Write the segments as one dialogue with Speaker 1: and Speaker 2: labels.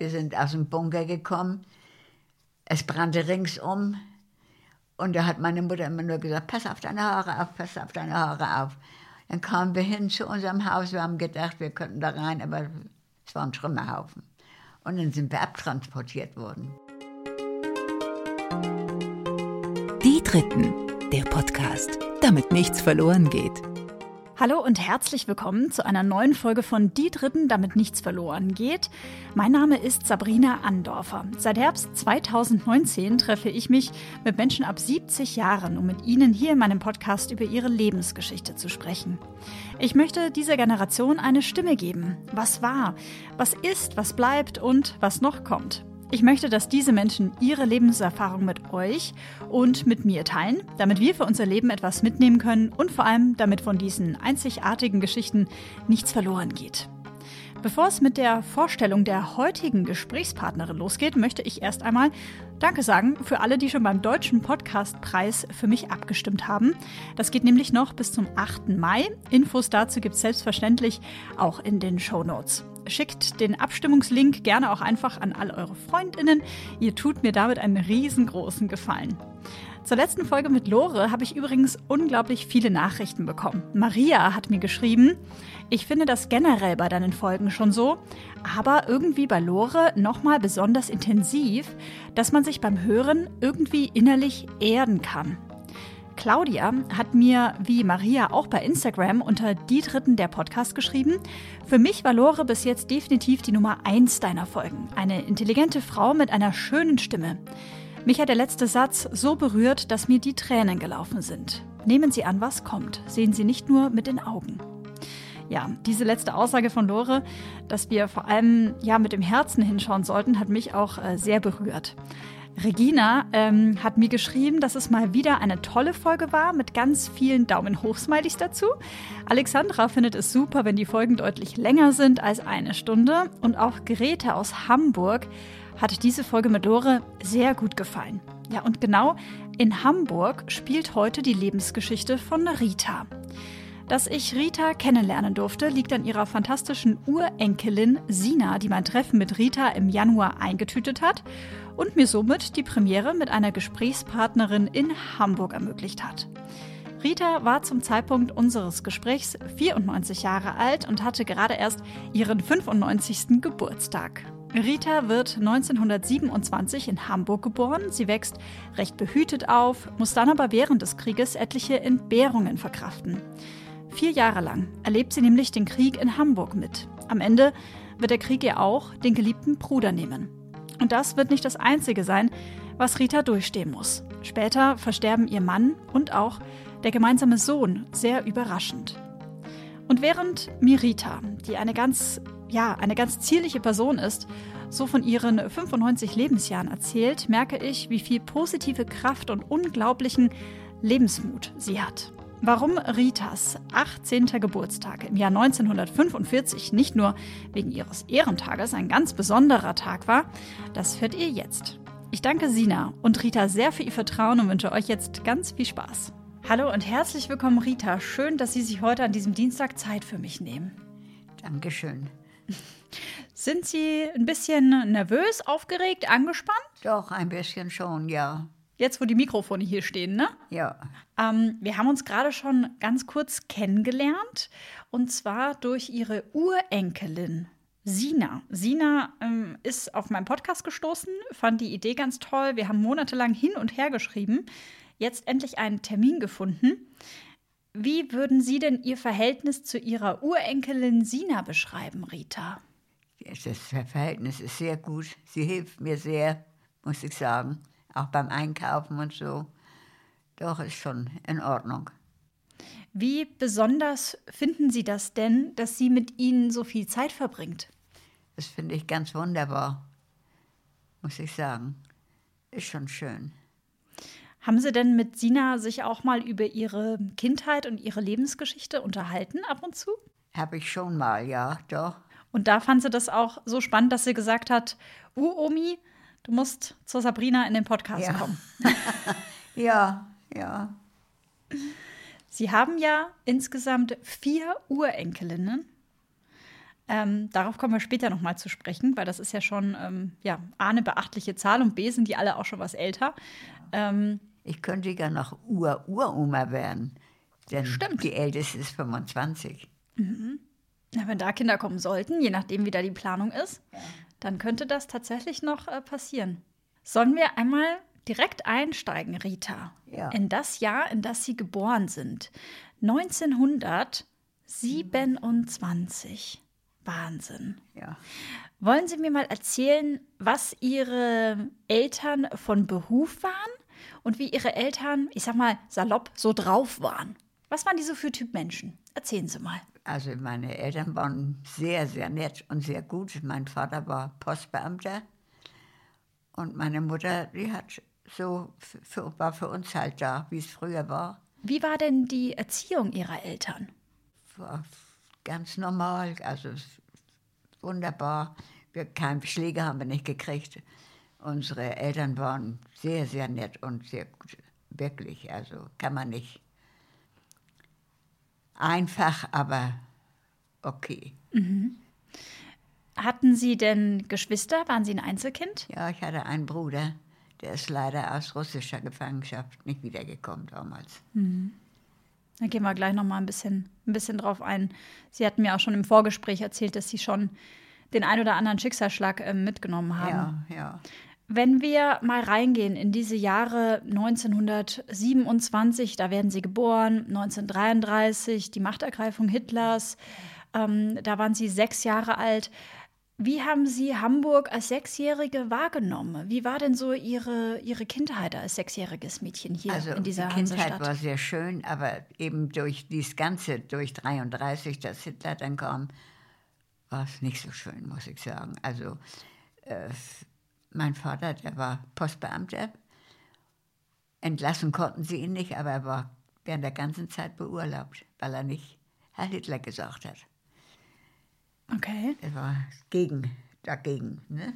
Speaker 1: Wir sind aus dem Bunker gekommen. Es brannte ringsum. Und da hat meine Mutter immer nur gesagt, pass auf deine Haare auf, pass auf deine Haare auf. Dann kamen wir hin zu unserem Haus. Wir haben gedacht, wir könnten da rein, aber es war ein Trümmerhaufen. Und dann sind wir abtransportiert worden.
Speaker 2: Die Dritten, der Podcast, damit nichts verloren geht.
Speaker 3: Hallo und herzlich willkommen zu einer neuen Folge von Die Dritten, damit nichts verloren geht. Mein Name ist Sabrina Andorfer. Seit Herbst 2019 treffe ich mich mit Menschen ab 70 Jahren, um mit ihnen hier in meinem Podcast über ihre Lebensgeschichte zu sprechen. Ich möchte dieser Generation eine Stimme geben. Was war, was ist, was bleibt und was noch kommt. Ich möchte, dass diese Menschen ihre Lebenserfahrung mit euch und mit mir teilen, damit wir für unser Leben etwas mitnehmen können und vor allem, damit von diesen einzigartigen Geschichten nichts verloren geht. Bevor es mit der Vorstellung der heutigen Gesprächspartnerin losgeht, möchte ich erst einmal Danke sagen für alle, die schon beim Deutschen Podcastpreis für mich abgestimmt haben. Das geht nämlich noch bis zum 8. Mai. Infos dazu gibt es selbstverständlich auch in den Show Notes. Schickt den Abstimmungslink gerne auch einfach an all eure Freundinnen. Ihr tut mir damit einen riesengroßen Gefallen. Zur letzten Folge mit Lore habe ich übrigens unglaublich viele Nachrichten bekommen. Maria hat mir geschrieben, ich finde das generell bei deinen Folgen schon so, aber irgendwie bei Lore nochmal besonders intensiv, dass man sich beim Hören irgendwie innerlich erden kann. Claudia hat mir, wie Maria, auch bei Instagram unter die Dritten der Podcast geschrieben. Für mich war Lore bis jetzt definitiv die Nummer 1 deiner Folgen. Eine intelligente Frau mit einer schönen Stimme. Mich hat der letzte Satz so berührt, dass mir die Tränen gelaufen sind. Nehmen Sie an, was kommt. Sehen Sie nicht nur mit den Augen. Ja, diese letzte Aussage von Lore, dass wir vor allem ja mit dem Herzen hinschauen sollten, hat mich auch äh, sehr berührt. Regina ähm, hat mir geschrieben, dass es mal wieder eine tolle Folge war mit ganz vielen Daumen hoch-Smileys dazu. Alexandra findet es super, wenn die Folgen deutlich länger sind als eine Stunde. Und auch Grete aus Hamburg hat diese Folge mit Lore sehr gut gefallen. Ja, und genau in Hamburg spielt heute die Lebensgeschichte von Rita. Dass ich Rita kennenlernen durfte, liegt an ihrer fantastischen Urenkelin Sina, die mein Treffen mit Rita im Januar eingetütet hat und mir somit die Premiere mit einer Gesprächspartnerin in Hamburg ermöglicht hat. Rita war zum Zeitpunkt unseres Gesprächs 94 Jahre alt und hatte gerade erst ihren 95. Geburtstag. Rita wird 1927 in Hamburg geboren. Sie wächst recht behütet auf, muss dann aber während des Krieges etliche Entbehrungen verkraften. Vier Jahre lang erlebt sie nämlich den Krieg in Hamburg mit. Am Ende wird der Krieg ihr auch den geliebten Bruder nehmen. Und das wird nicht das Einzige sein, was Rita durchstehen muss. Später versterben ihr Mann und auch der gemeinsame Sohn sehr überraschend. Und während Mirita, die eine ganz, ja, eine ganz zierliche Person ist, so von ihren 95 Lebensjahren erzählt, merke ich, wie viel positive Kraft und unglaublichen Lebensmut sie hat. Warum Ritas 18. Geburtstag im Jahr 1945 nicht nur wegen ihres Ehrentages ein ganz besonderer Tag war, das hört ihr jetzt. Ich danke Sina und Rita sehr für ihr Vertrauen und wünsche euch jetzt ganz viel Spaß. Hallo und herzlich willkommen, Rita. Schön, dass Sie sich heute an diesem Dienstag Zeit für mich nehmen.
Speaker 1: Dankeschön.
Speaker 3: Sind Sie ein bisschen nervös, aufgeregt, angespannt?
Speaker 1: Doch, ein bisschen schon, ja.
Speaker 3: Jetzt, wo die Mikrofone hier stehen, ne?
Speaker 1: Ja.
Speaker 3: Ähm, wir haben uns gerade schon ganz kurz kennengelernt und zwar durch ihre Urenkelin. Sina. Sina ähm, ist auf meinen Podcast gestoßen, fand die Idee ganz toll. Wir haben monatelang hin und her geschrieben, jetzt endlich einen Termin gefunden. Wie würden Sie denn Ihr Verhältnis zu Ihrer Urenkelin Sina beschreiben, Rita?
Speaker 1: Das Verhältnis ist sehr gut. Sie hilft mir sehr, muss ich sagen auch beim Einkaufen und so. Doch, ist schon in Ordnung.
Speaker 3: Wie besonders finden Sie das denn, dass sie mit Ihnen so viel Zeit verbringt?
Speaker 1: Das finde ich ganz wunderbar, muss ich sagen. Ist schon schön.
Speaker 3: Haben Sie denn mit Sina sich auch mal über Ihre Kindheit und Ihre Lebensgeschichte unterhalten ab und zu?
Speaker 1: Habe ich schon mal, ja, doch.
Speaker 3: Und da fand sie das auch so spannend, dass sie gesagt hat, uh, Omi, Du musst zur Sabrina in den Podcast
Speaker 1: ja.
Speaker 3: kommen.
Speaker 1: ja, ja.
Speaker 3: Sie haben ja insgesamt vier Urenkelinnen. Ähm, darauf kommen wir später nochmal zu sprechen, weil das ist ja schon ähm, ja, A, eine beachtliche Zahl und B, sind die alle auch schon was älter. Ähm,
Speaker 1: Ich könnte ja noch Ur-Uroma werden. Denn
Speaker 3: Stimmt.
Speaker 1: die älteste ist 25.
Speaker 3: ja, wenn da Kinder kommen sollten, je nachdem, wie da die Planung ist, dann könnte das tatsächlich noch äh, passieren. Sollen wir einmal direkt einsteigen, Rita,
Speaker 1: Ja.
Speaker 3: in das Jahr, in das Sie geboren sind? 1927. Wahnsinn.
Speaker 1: Ja.
Speaker 3: Wollen Sie mir mal erzählen, was Ihre Eltern von Beruf waren und wie Ihre Eltern, ich sag mal salopp, so drauf waren? Was waren die so für Typ Menschen? Erzählen Sie mal.
Speaker 1: Also meine Eltern waren sehr, sehr nett und sehr gut. Mein Vater war Postbeamter und meine Mutter, die hat so für, war für uns halt da, wie es früher war.
Speaker 3: Wie war denn die Erziehung Ihrer Eltern?
Speaker 1: War ganz normal, also wunderbar. Wir, keinen Schläge haben wir nicht gekriegt. Unsere Eltern waren sehr, sehr nett und sehr gut, wirklich. Also kann man nicht einfach, aber okay.
Speaker 3: Hatten Sie denn Geschwister? Waren Sie ein Einzelkind?
Speaker 1: Ja, ich hatte einen Bruder, der ist leider aus russischer Gefangenschaft nicht wiedergekommen damals.
Speaker 3: Da gehen wir gleich noch mal ein bisschen, ein bisschen drauf ein. Sie hatten mir auch schon im Vorgespräch erzählt, dass Sie schon den ein oder anderen Schicksalsschlag äh, mitgenommen haben.
Speaker 1: Ja, ja.
Speaker 3: Wenn wir mal reingehen in diese Jahre 1927, da werden Sie geboren, 1933, die Machtergreifung Hitlers, ähm, da waren Sie sechs Jahre alt. Wie haben Sie Hamburg als Sechsjährige wahrgenommen? Wie war denn so Ihre, Ihre Kindheit als sechsjähriges Mädchen hier
Speaker 1: Also
Speaker 3: in dieser
Speaker 1: die Kindheit
Speaker 3: Hansestadt?
Speaker 1: war sehr schön, aber eben durch dies Ganze, durch 33, dass Hitler dann kam, war es nicht so schön, muss ich sagen. Also äh, mein Vater, der war Postbeamter. Entlassen konnten sie ihn nicht, aber er war während der ganzen Zeit beurlaubt, weil er nicht Herr Hitler gesagt hat.
Speaker 3: Okay.
Speaker 1: Er war gegen, dagegen. Ne?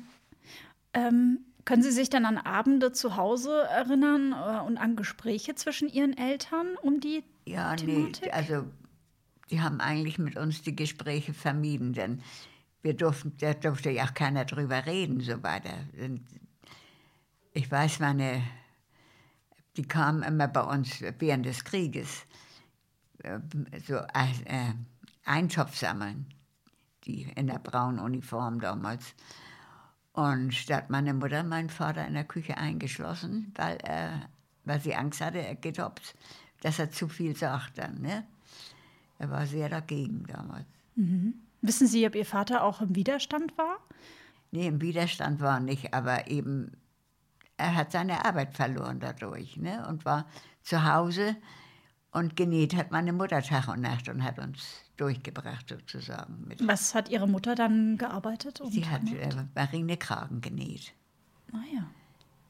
Speaker 3: Ähm, können Sie sich dann an Abende zu Hause erinnern äh, und an Gespräche zwischen Ihren Eltern um die
Speaker 1: Ja,
Speaker 3: Thematik?
Speaker 1: nee, also die haben eigentlich mit uns die Gespräche vermieden, denn wir durften, da durfte ja auch keiner drüber reden, so weiter. Und Ich weiß, meine, die kamen immer bei uns während des Krieges, äh, so äh, Eintopf sammeln, die in der braunen Uniform damals. Und da hat meine Mutter meinen Vater in der Küche eingeschlossen, weil, er, weil sie Angst hatte, er geht hops, dass er zu viel sagt dann. Ne? Er war sehr dagegen damals.
Speaker 3: Wissen Sie, ob Ihr Vater auch im Widerstand war?
Speaker 1: Nee, im Widerstand war er nicht, aber eben, er hat seine Arbeit verloren dadurch ne? und war zu Hause und genäht hat meine Mutter Tag und Nacht und hat uns durchgebracht sozusagen. Mit.
Speaker 3: Was hat Ihre Mutter dann gearbeitet?
Speaker 1: Sie hat äh, Marinekragen genäht,
Speaker 3: Naja.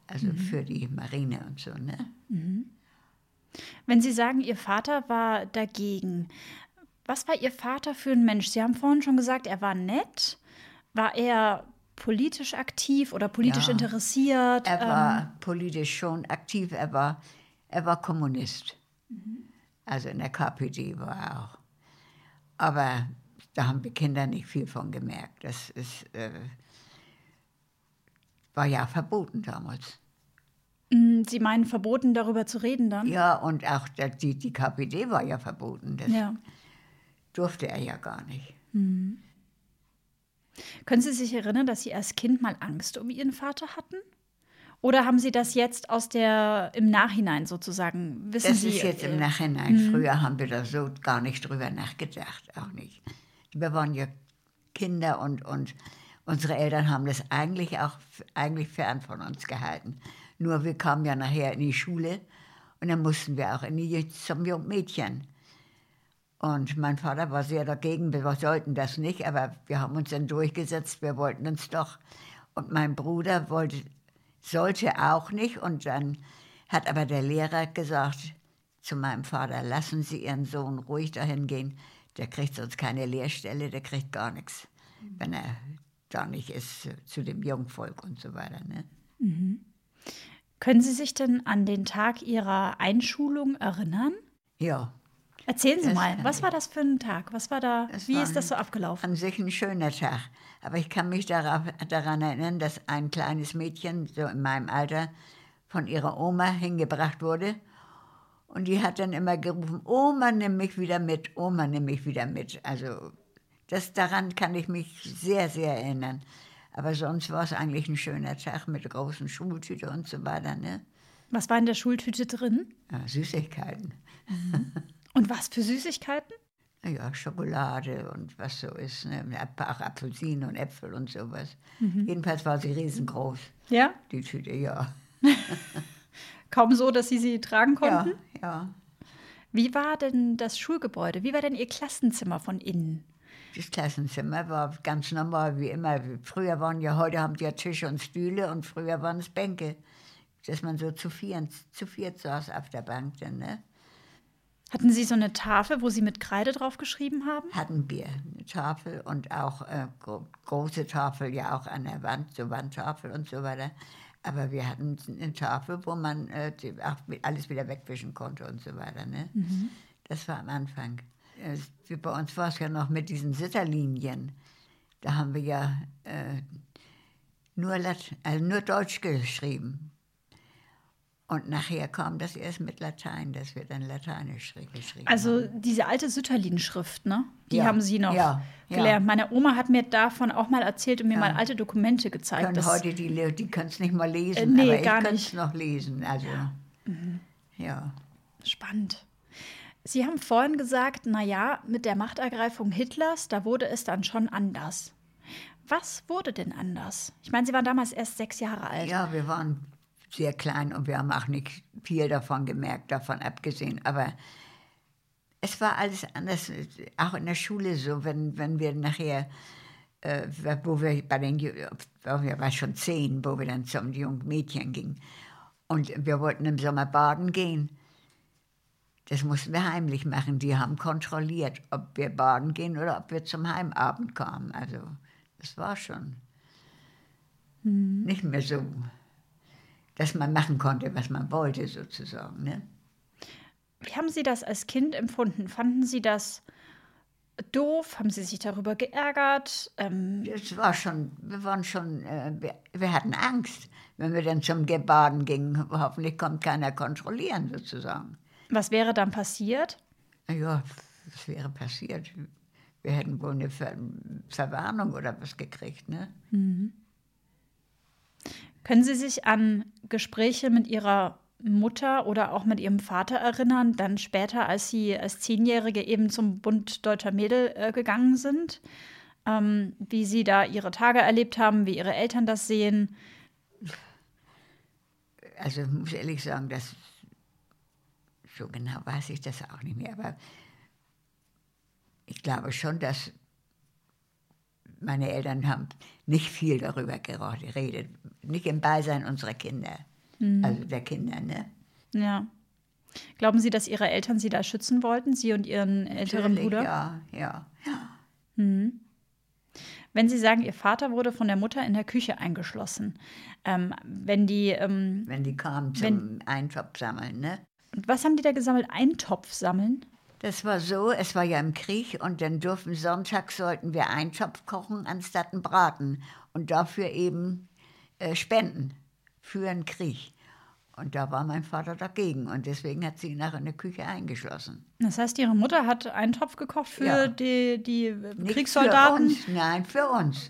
Speaker 1: also für die Marine und so. Ne?
Speaker 3: Wenn Sie sagen, Ihr Vater war dagegen, was war Ihr Vater für ein Mensch? Sie haben vorhin schon gesagt, er war nett. War er politisch aktiv oder politisch
Speaker 1: Ja.
Speaker 3: interessiert?
Speaker 1: Er
Speaker 3: Ähm,
Speaker 1: war politisch schon aktiv, er war, er war Kommunist. Also in der KPD war er auch. Aber da haben wir Kinder nicht viel von gemerkt. Das ist, äh, war ja verboten damals.
Speaker 3: ähm, Sie meinen verboten, darüber zu reden dann?
Speaker 1: Ja, und auch die, die KPD war ja verboten. Das
Speaker 3: Ja.
Speaker 1: Durfte er ja gar nicht.
Speaker 3: Können Sie sich erinnern, dass Sie als Kind mal Angst um Ihren Vater hatten? Oder haben Sie das jetzt aus der im Nachhinein sozusagen? Wissen
Speaker 1: Das
Speaker 3: Sie?
Speaker 1: ist jetzt
Speaker 3: äh,
Speaker 1: im Nachhinein. Früher haben wir da so gar nicht drüber nachgedacht, auch nicht. Wir waren ja Kinder und, und unsere Eltern haben das eigentlich auch eigentlich fern von uns gehalten. Nur wir kamen ja nachher in die Schule und dann mussten wir auch in die, zum Jungmädchen. Und mein Vater war sehr dagegen, wir sollten das nicht, aber wir haben uns dann durchgesetzt, wir wollten uns doch. Und mein Bruder wollte, sollte auch nicht. Und dann hat aber der Lehrer gesagt zu meinem Vater, lassen Sie Ihren Sohn ruhig dahin gehen, der kriegt sonst keine Lehrstelle, der kriegt gar nichts, wenn er da nicht ist zu, dem Jungvolk und so weiter. Ne?
Speaker 3: Können Sie sich denn an den Tag Ihrer Einschulung erinnern?
Speaker 1: Ja,
Speaker 3: Erzählen Sie
Speaker 1: Das
Speaker 3: mal, was war das für ein Tag? Was war da,
Speaker 1: Es
Speaker 3: wie
Speaker 1: war
Speaker 3: ist das so abgelaufen?
Speaker 1: An sich ein schöner Tag. Aber ich kann mich darauf, daran erinnern, dass ein kleines Mädchen, so in meinem Alter, von ihrer Oma hingebracht wurde. Und die hat dann immer gerufen, Oma, nimm mich wieder mit, Oma, nimm mich wieder mit. Also das, daran kann ich mich sehr, sehr erinnern. Aber sonst war es eigentlich ein schöner Tag mit großen Schultüte und so weiter. Ne?
Speaker 3: Was war in der Schultüte drin?
Speaker 1: Ja, Süßigkeiten.
Speaker 3: Und was für Süßigkeiten?
Speaker 1: Ja, Schokolade und was so ist. Ne? Ein paar Apfelsinen und Äpfel und sowas. Jedenfalls war sie riesengroß,
Speaker 3: Ja,
Speaker 1: die Tüte, ja.
Speaker 3: kaum so, dass Sie sie tragen konnten.
Speaker 1: Ja, ja.
Speaker 3: Wie war denn das Schulgebäude? Wie war denn Ihr Klassenzimmer von innen?
Speaker 1: Das Klassenzimmer war ganz normal, wie immer. Früher waren ja, heute haben sie ja Tische und Stühle und früher waren es Bänke. Dass man so zu viert, zu viert saß auf der Bank dann, ne?
Speaker 3: Hatten Sie so eine Tafel, wo Sie mit Kreide drauf geschrieben haben?
Speaker 1: Hatten wir eine Tafel und auch äh, gro große Tafel ja auch an der Wand, so Wandtafel und so weiter. Aber wir hatten eine Tafel, wo man äh, auch alles wieder wegwischen konnte und so weiter. Ne? Das war am Anfang. Äh, wie bei uns war es ja noch mit diesen Sitterlinien. Da haben wir ja äh, nur, Lat also nur Deutsch geschrieben. Und nachher kam das erst mit Latein, dass wir dann Lateinisch schrie- geschrieben
Speaker 3: Also
Speaker 1: haben.
Speaker 3: diese alte Sütterlin-Schrift, ne? Die
Speaker 1: Ja,
Speaker 3: haben Sie noch
Speaker 1: ja, ja.
Speaker 3: gelernt. Meine Oma hat mir davon auch mal erzählt und mir
Speaker 1: Ja.
Speaker 3: mal alte Dokumente gezeigt.
Speaker 1: können heute die, die können es nicht mal lesen,
Speaker 3: Äh, nee,
Speaker 1: aber ich
Speaker 3: gar
Speaker 1: kann
Speaker 3: nicht.
Speaker 1: es noch lesen. Also, ja.
Speaker 3: Spannend. Sie haben vorhin gesagt, naja, mit der Machtergreifung Hitlers, da wurde es dann schon anders. Was wurde denn anders? Ich meine, Sie waren damals erst sechs Jahre alt.
Speaker 1: ja, wir waren sehr klein und wir haben auch nicht viel davon gemerkt, davon abgesehen. Aber es war alles anders, auch in der Schule so, wenn, wenn wir nachher, äh, wo wir bei den, wir waren schon zehn, wo wir dann zum jungen Mädchen gingen. Und wir wollten im Sommer baden gehen. Das mussten wir heimlich machen. Die haben kontrolliert, ob wir baden gehen oder ob wir zum Heimabend kamen. Also das war schon nicht mehr so, dass man machen konnte, was man wollte sozusagen. Ne?
Speaker 3: Wie haben Sie das als Kind empfunden? Fanden Sie das doof? Haben Sie sich darüber geärgert? Ähm,
Speaker 1: Das war schon, wir waren schon, äh, wir, wir hatten Angst, wenn wir dann zum Ge- Baden gingen. Hoffentlich kommt keiner kontrollieren sozusagen.
Speaker 3: was wäre dann passiert?
Speaker 1: Ja, was wäre passiert? Wir hätten wohl eine Ver Verwarnung oder was gekriegt, ne?
Speaker 3: Können Sie sich an Gespräche mit Ihrer Mutter oder auch mit Ihrem Vater erinnern, dann später, als Sie als Zehnjährige eben zum Bund Deutscher Mädel äh, gegangen sind? Ähm, wie Sie da Ihre Tage erlebt haben, wie Ihre Eltern das sehen?
Speaker 1: Also ich muss ehrlich sagen, dass so genau weiß ich das auch nicht mehr, aber ich glaube schon, dass meine Eltern haben nicht viel darüber geredet, nicht im Beisein unserer Kinder, also der Kinder, ne?
Speaker 3: Ja. Glauben Sie, dass Ihre Eltern Sie da schützen wollten, Sie und Ihren älteren
Speaker 1: Natürlich,
Speaker 3: Bruder?
Speaker 1: Ja, ja.
Speaker 3: Wenn Sie sagen, Ihr Vater wurde von der Mutter in der Küche eingeschlossen, ähm, wenn die, ähm,
Speaker 1: Wenn die kamen zum Eintopf sammeln, ne?
Speaker 3: was haben die da gesammelt? Eintopf sammeln?
Speaker 1: Das war so, es war ja im Krieg und dann durften sonntags sollten wir Eintopf kochen anstatt einen Braten und dafür eben äh, spenden für den Krieg. Und da war mein Vater dagegen und deswegen hat sie ihn nachher in der Küche eingeschlossen.
Speaker 3: Das heißt, Ihre Mutter hat Eintopf gekocht für
Speaker 1: Ja.
Speaker 3: die, die äh,
Speaker 1: Nicht
Speaker 3: Kriegssoldaten?
Speaker 1: Für uns, nein, für uns.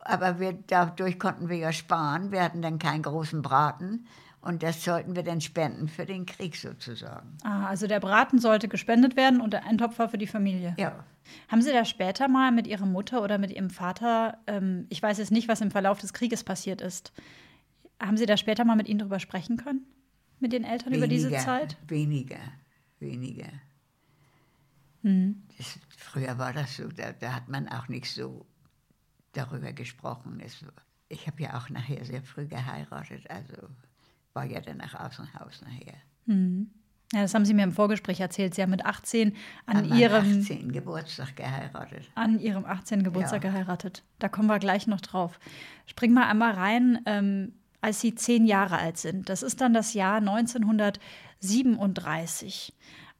Speaker 1: Aber wir, dadurch konnten wir ja sparen. Wir hatten dann keinen großen Braten und das sollten wir dann spenden für den Krieg sozusagen.
Speaker 3: Ah, also der Braten sollte gespendet werden und der Eintopf war für die Familie.
Speaker 1: Ja,
Speaker 3: Haben Sie da später mal mit Ihrer Mutter oder mit Ihrem Vater, ähm, ich weiß jetzt nicht, was im Verlauf des Krieges passiert ist, haben Sie da später mal mit ihnen drüber sprechen können? Mit den Eltern über diese Zeit?
Speaker 1: Weniger, weniger.
Speaker 3: Mhm.
Speaker 1: Das, früher war das so, da, da hat man auch nicht so darüber gesprochen. Es, ich habe ja auch nachher sehr früh geheiratet, also war ja dann nach aus dem Haus nachher.
Speaker 3: Ja, das haben Sie mir im Vorgespräch erzählt. Sie haben mit 18 an,
Speaker 1: An
Speaker 3: ihrem,
Speaker 1: 18. Geburtstag geheiratet.
Speaker 3: an Ihrem 18. Geburtstag
Speaker 1: Ja.
Speaker 3: geheiratet. Da kommen wir gleich noch drauf. Spring mal einmal rein, ähm, als Sie zehn Jahre alt sind. Das ist dann das Jahr 1937.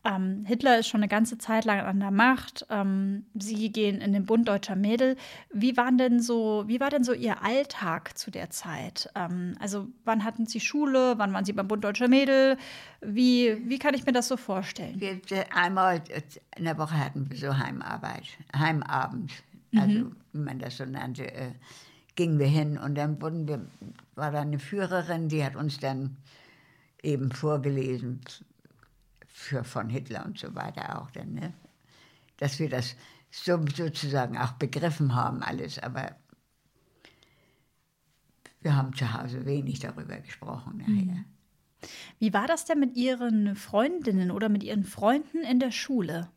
Speaker 3: Ähm, Hitler ist schon eine ganze Zeit lang an der Macht. Ähm, Sie gehen in den Bund deutscher Mädel. Wie, waren denn so, wie war denn so Ihr Alltag zu der Zeit? Ähm, also wann hatten Sie Schule? Wann waren Sie beim Bund deutscher Mädel? Wie, wie kann ich mir das so vorstellen?
Speaker 1: Wir, einmal in der Woche hatten wir so Heimarbeit, Heimabend, also mhm. wie man das so nannte. Äh, gingen wir hin und dann wurden wir, war da eine Führerin, die hat uns dann eben vorgelesen für von Hitler und so weiter auch dann, ne? dass wir das so, sozusagen auch begriffen haben alles, aber wir haben zu Hause wenig darüber gesprochen nachher. Mhm.
Speaker 3: Wie war das denn mit Ihren Freundinnen oder mit Ihren Freunden in der Schule?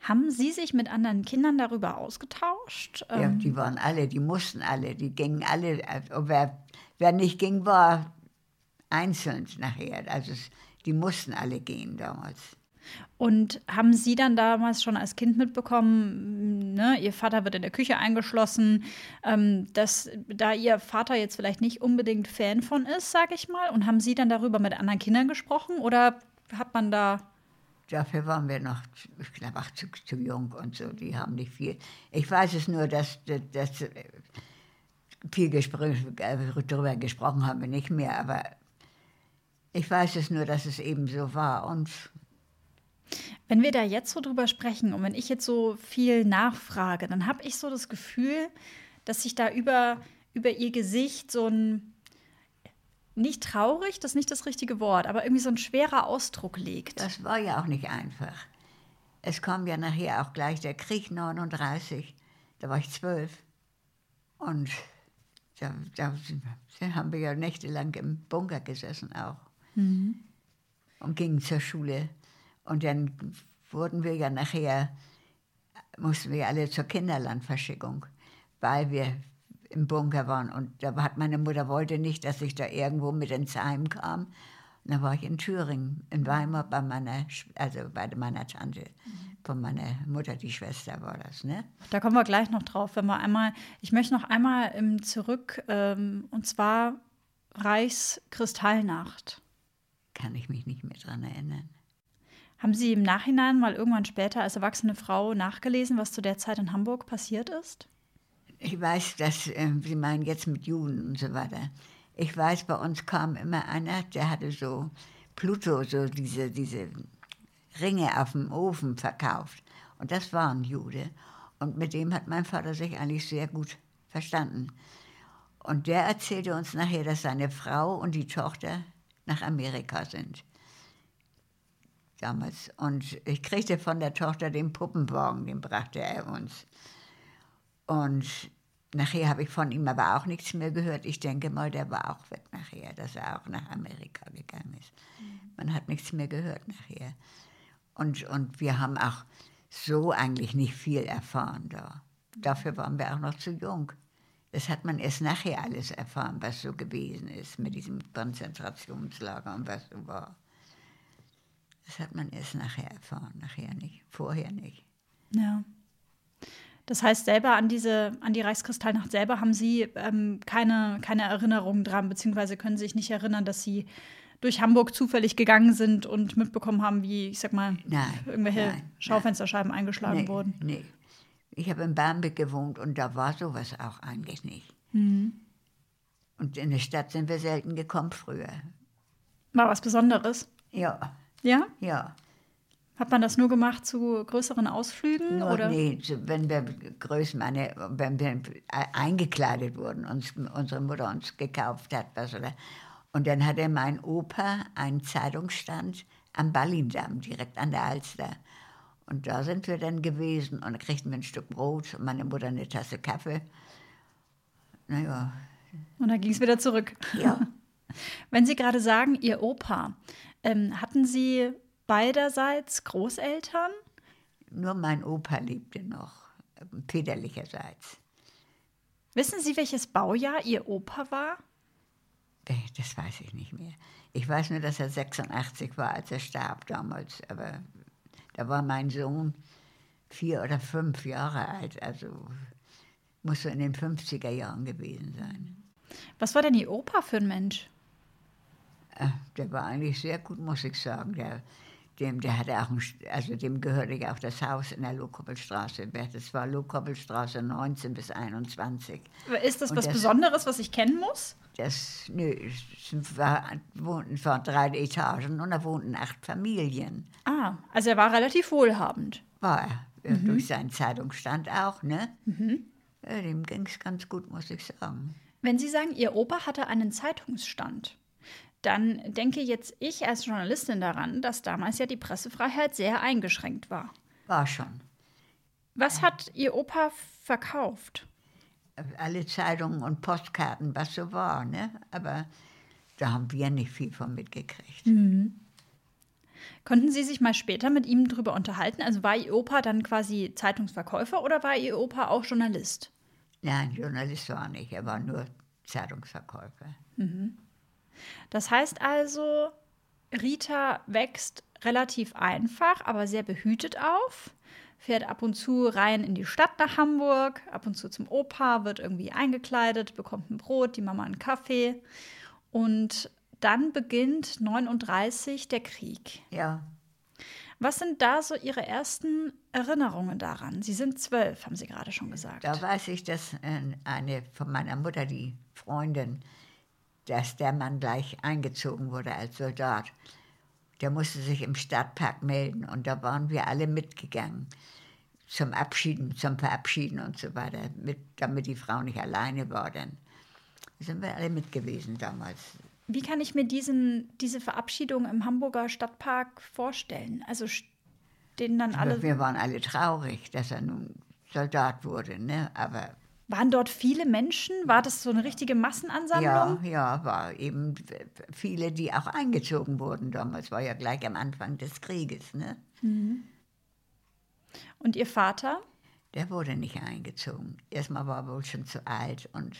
Speaker 3: Haben Sie sich mit anderen Kindern darüber ausgetauscht?
Speaker 1: Ja, ähm, die waren alle, die mussten alle, die gingen alle. Wer, wer nicht ging, war einzeln nachher. Also die mussten alle gehen damals.
Speaker 3: Und haben Sie dann damals schon als Kind mitbekommen, ne, Ihr Vater wird in der Küche eingeschlossen, ähm, dass da Ihr Vater jetzt vielleicht nicht unbedingt Fan von ist, sage ich mal? Und haben Sie dann darüber mit anderen Kindern gesprochen oder hat man da
Speaker 1: dafür waren wir noch, ich glaube, auch zu, zu, jung und so. Die haben nicht viel. Ich weiß es nur, dass, dass, äh, viel Gespräch, darüber gesprochen haben wir nicht mehr, aber ich weiß es nur, dass es eben so war. Und
Speaker 3: wenn wir da jetzt so drüber sprechen und wenn ich jetzt so viel nachfrage, dann habe ich so das Gefühl, dass sich da über, über ihr Gesicht so ein nicht traurig, das ist nicht das richtige Wort, aber irgendwie so ein schwerer Ausdruck liegt.
Speaker 1: Das war ja auch nicht einfach. Es kam ja nachher auch gleich der Krieg 39, da war ich zwölf. Und da, da, haben wir ja nächtelang im Bunker gesessen auch. Mhm. Und gingen zur Schule. Und dann wurden wir ja nachher, mussten wir alle zur Kinderlandverschickung, weil wir im Bunker waren. Und da hat meine Mutter wollte nicht, dass ich da irgendwo mit ins Heim kam. Und dann war ich in Thüringen, in Weimar bei meiner, also bei meiner Tante, von meiner Mutter, die Schwester war das, ne?
Speaker 3: Da kommen wir gleich noch drauf, wenn wir einmal, ich möchte noch einmal ähm, zurück, ähm, und zwar Reichskristallnacht.
Speaker 1: Kann ich mich nicht mehr dran erinnern.
Speaker 3: Haben Sie im Nachhinein mal irgendwann später als erwachsene Frau nachgelesen, was zu der Zeit in Hamburg passiert ist?
Speaker 1: Ich weiß, dass äh, Sie meinen jetzt mit Juden und so weiter. Ich weiß, bei uns kam immer einer, der hatte so Pluto, so diese, diese Ringe auf dem Ofen verkauft. Und das war ein Jude. Und mit dem hat mein Vater sich eigentlich sehr gut verstanden. Und der erzählte uns nachher, dass seine Frau und die Tochter nach Amerika sind. Damals. Und ich kriegte von der Tochter den Puppenwagen, den brachte er uns. Und nachher habe ich von ihm aber auch nichts mehr gehört. Ich denke mal, der war auch weg nachher, dass er auch nach Amerika gegangen ist. Mhm. Man hat nichts mehr gehört nachher. Und, und wir haben auch so eigentlich nicht viel erfahren da. Dafür waren wir auch noch zu jung. Das hat man erst nachher alles erfahren, was so gewesen ist mit diesem Konzentrationslager und was so war. Das hat man erst nachher erfahren, nachher nicht, vorher nicht.
Speaker 3: Ja. Das heißt, selber an diese, an die Reichskristallnacht selber haben Sie ähm, keine, keine Erinnerungen dran, beziehungsweise können Sie sich nicht erinnern, dass Sie durch Hamburg zufällig gegangen sind und mitbekommen haben, wie, ich sag mal,
Speaker 1: nein,
Speaker 3: irgendwelche nein, Schaufensterscheiben nein. eingeschlagen
Speaker 1: nee,
Speaker 3: wurden.
Speaker 1: Nee. Ich habe in Barmbek gewohnt und da war sowas auch eigentlich nicht.
Speaker 3: Mhm.
Speaker 1: Und in der Stadt sind wir selten gekommen früher.
Speaker 3: War was Besonderes?
Speaker 1: Ja.
Speaker 3: Ja?
Speaker 1: Ja.
Speaker 3: Hat man das nur gemacht zu größeren Ausflügen?
Speaker 1: Nur,
Speaker 3: oder?
Speaker 1: Nee, wenn wir größer, meine, wenn wir eingekleidet wurden, uns, unsere Mutter uns gekauft hat, was oder. Und dann hatte mein Opa einen Zeitungsstand am Ballindamm, direkt an der Alster. Und da sind wir dann gewesen und da kriegten wir ein Stück Brot und meine Mutter eine Tasse Kaffee. Naja.
Speaker 3: Und dann ging es wieder zurück.
Speaker 1: Ja.
Speaker 3: Wenn Sie gerade sagen, Ihr Opa, ähm, hatten Sie beiderseits Großeltern?
Speaker 1: Nur mein Opa lebte noch, väterlicherseits.
Speaker 3: Wissen Sie, welches Baujahr Ihr Opa war?
Speaker 1: Das weiß ich nicht mehr. Ich weiß nur, dass er 86 war, als er starb damals. Aber da war mein Sohn vier oder fünf Jahre alt. Also muss so in den 50er Jahren gewesen sein.
Speaker 3: Was war denn Ihr Opa für ein Mensch?
Speaker 1: Äh, der war eigentlich sehr gut, muss ich sagen. Der, dem, der hatte auch, ein, also dem gehörte ja auch das Haus in der Lokoppelstraße. Das war Lokoppelstraße 19 bis 21.
Speaker 3: Ist das und was das, Besonderes, was ich kennen muss?
Speaker 1: Das, nö, es war, wohnten vor drei Etagen und da wohnten acht Familien.
Speaker 3: Ah, also er war relativ wohlhabend.
Speaker 1: War er, mhm. durch seinen Zeitungsstand auch, ne? Mhm. Ja, dem ging es ganz gut, muss ich sagen.
Speaker 3: Wenn Sie sagen, Ihr Opa hatte einen Zeitungsstand, dann denke jetzt ich als Journalistin daran, dass damals ja die Pressefreiheit sehr eingeschränkt war.
Speaker 1: War schon.
Speaker 3: Was hat Ihr Opa verkauft?
Speaker 1: Alle Zeitungen und Postkarten, was so war, ne? Aber da haben wir nicht viel von mitgekriegt. Mhm.
Speaker 3: Konnten Sie sich mal später mit ihm darüber unterhalten? Also war Ihr Opa dann quasi Zeitungsverkäufer oder war Ihr Opa auch Journalist?
Speaker 1: Nein, Journalist war er nicht, er war nur Zeitungsverkäufer. Mhm.
Speaker 3: Das heißt also, Rita wächst relativ einfach, aber sehr behütet auf, fährt ab und zu rein in die Stadt nach Hamburg, ab und zu zum Opa, wird irgendwie eingekleidet, bekommt ein Brot, die Mama einen Kaffee und dann beginnt 39 der Krieg.
Speaker 1: Ja.
Speaker 3: Was sind da so Ihre ersten Erinnerungen daran? Sie sind zwölf, haben Sie gerade schon gesagt.
Speaker 1: Da weiß ich, dass äh, eine von meiner Mutter, die Freundin, dass der Mann gleich eingezogen wurde als Soldat. Der musste sich im Stadtpark melden und da waren wir alle mitgegangen zum Abschieden, zum Verabschieden und so weiter, mit, damit die Frau nicht alleine war. Dann sind wir alle mit gewesen damals.
Speaker 3: Wie kann ich mir diesen, diese Verabschiedung im Hamburger Stadtpark vorstellen? Also stehen dann alle.
Speaker 1: Wir waren alle traurig, dass er nun Soldat wurde, ne? aber
Speaker 3: waren dort viele Menschen? War das so eine richtige Massenansammlung?
Speaker 1: Ja, ja, war eben viele, die auch eingezogen wurden damals. War ja gleich am Anfang des Krieges. Ne? Mhm.
Speaker 3: Und Ihr Vater?
Speaker 1: Der wurde nicht eingezogen. Erstmal war er wohl schon zu alt und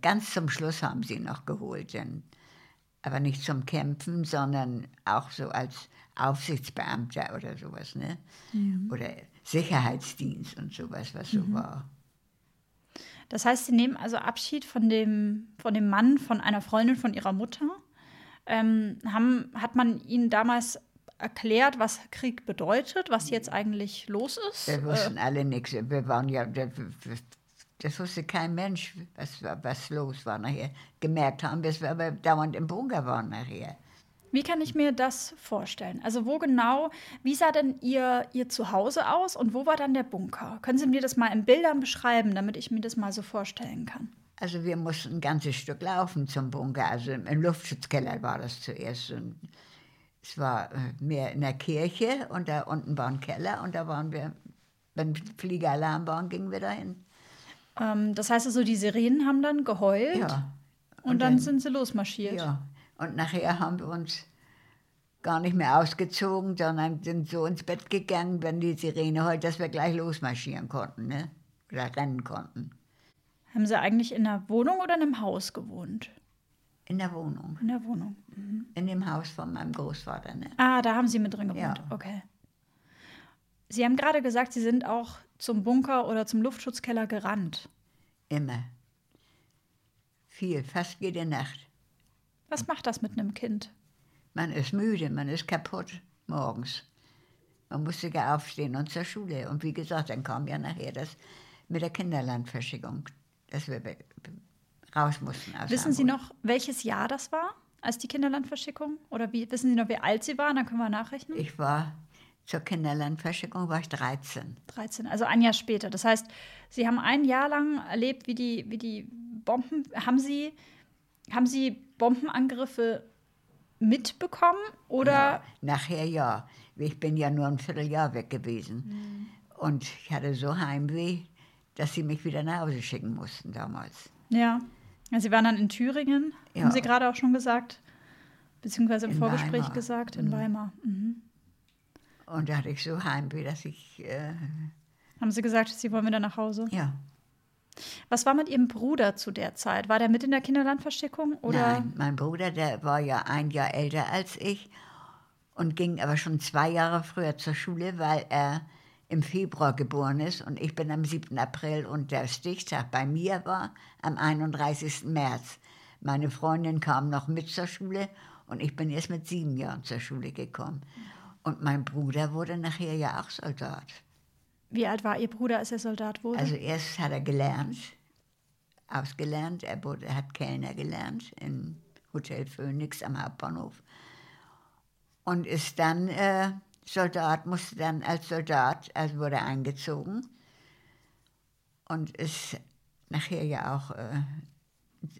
Speaker 1: ganz zum Schluss haben sie ihn noch geholt. Denn, aber nicht zum Kämpfen, sondern auch so als Aufsichtsbeamter oder sowas. Ne? Mhm. Oder Sicherheitsdienst und sowas, was so mhm. war.
Speaker 3: Das heißt, sie nehmen also Abschied von dem, von dem Mann, von einer Freundin von ihrer Mutter. Ähm, haben, hat man ihnen damals erklärt, was Krieg bedeutet, was jetzt eigentlich los ist?
Speaker 1: Wir wussten äh, alle nichts. Wir waren ja, das wusste kein Mensch, was, was los war nachher. Gemerkt haben wir es, weil wir dauernd im Bunker waren nachher.
Speaker 3: Wie kann ich mir das vorstellen? Also wo genau, wie sah denn Ihr, Ihr Zuhause aus und wo war dann der Bunker? Können Sie mir das mal in Bildern beschreiben, damit ich mir das mal so vorstellen kann?
Speaker 1: Also wir mussten ein ganzes Stück laufen zum Bunker. Also im Luftschutzkeller war das zuerst. Und es war äh, mehr in der Kirche und da unten war ein Keller und da waren wir, wenn Fliegeralarm waren, gingen wir dahin.
Speaker 3: Ähm, das heißt also, die Sirenen haben dann geheult
Speaker 1: ja.
Speaker 3: und, und dann, dann sind sie losmarschiert.
Speaker 1: Ja, und nachher haben wir uns gar nicht mehr ausgezogen, sondern sind so ins Bett gegangen, wenn die Sirene heult, dass wir gleich losmarschieren konnten, ne? Oder rennen konnten.
Speaker 3: Haben Sie eigentlich in einer Wohnung oder in einem Haus gewohnt?
Speaker 1: In der Wohnung.
Speaker 3: In der Wohnung. Mhm.
Speaker 1: In dem Haus von meinem Großvater, ne?
Speaker 3: Ah, da haben Sie mit drin gewohnt. Ja. Okay. Sie haben gerade gesagt, Sie sind auch zum Bunker oder zum Luftschutzkeller gerannt.
Speaker 1: Immer. Viel, fast jede Nacht.
Speaker 3: Was macht das mit einem Kind?
Speaker 1: Man ist müde, man ist kaputt morgens. Man muss sogar aufstehen und zur Schule. Und wie gesagt, dann kam ja nachher das mit der Kinderlandverschickung, dass wir raus mussten.
Speaker 3: Wissen Hamburg. Sie noch, welches Jahr das war, als die Kinderlandverschickung? Oder wie, wissen Sie noch, wie alt Sie waren? Dann können wir nachrechnen.
Speaker 1: Ich war zur Kinderlandverschickung war ich 13.
Speaker 3: 13, also ein Jahr später. Das heißt, Sie haben ein Jahr lang erlebt, wie die, wie die Bomben. Haben Sie, haben Sie Bombenangriffe mitbekommen oder? Ja,
Speaker 1: nachher ja. Ich bin ja nur ein Vierteljahr weg gewesen. Mhm. Und ich hatte so Heimweh, dass sie mich wieder nach Hause schicken mussten damals.
Speaker 3: Ja. ja sie waren dann in Thüringen, ja. haben Sie gerade auch schon gesagt, beziehungsweise im in Vorgespräch Weimar. gesagt, in mhm. Weimar. Mhm.
Speaker 1: Und da hatte ich so Heimweh, dass ich. Äh,
Speaker 3: haben Sie gesagt, Sie wollen wieder nach Hause?
Speaker 1: Ja.
Speaker 3: Was war mit Ihrem Bruder zu der Zeit? War der mit in der Kinderlandversteckung? Oder?
Speaker 1: Nein, mein Bruder, der war ja ein Jahr älter als ich und ging aber schon zwei Jahre früher zur Schule, weil er im Februar geboren ist und ich bin am 7. April und der Stichtag bei mir war am 31. März. Meine Freundin kam noch mit zur Schule und ich bin erst mit sieben Jahren zur Schule gekommen. Und mein Bruder wurde nachher ja auch Soldat.
Speaker 3: Wie alt war Ihr Bruder, als er Soldat wurde?
Speaker 1: Also erst hat er gelernt, ausgelernt, er, wurde, hat Kellner gelernt im Hotel Phoenix am Hauptbahnhof. Und ist dann äh, Soldat, musste dann als Soldat, also wurde eingezogen und ist nachher ja auch äh,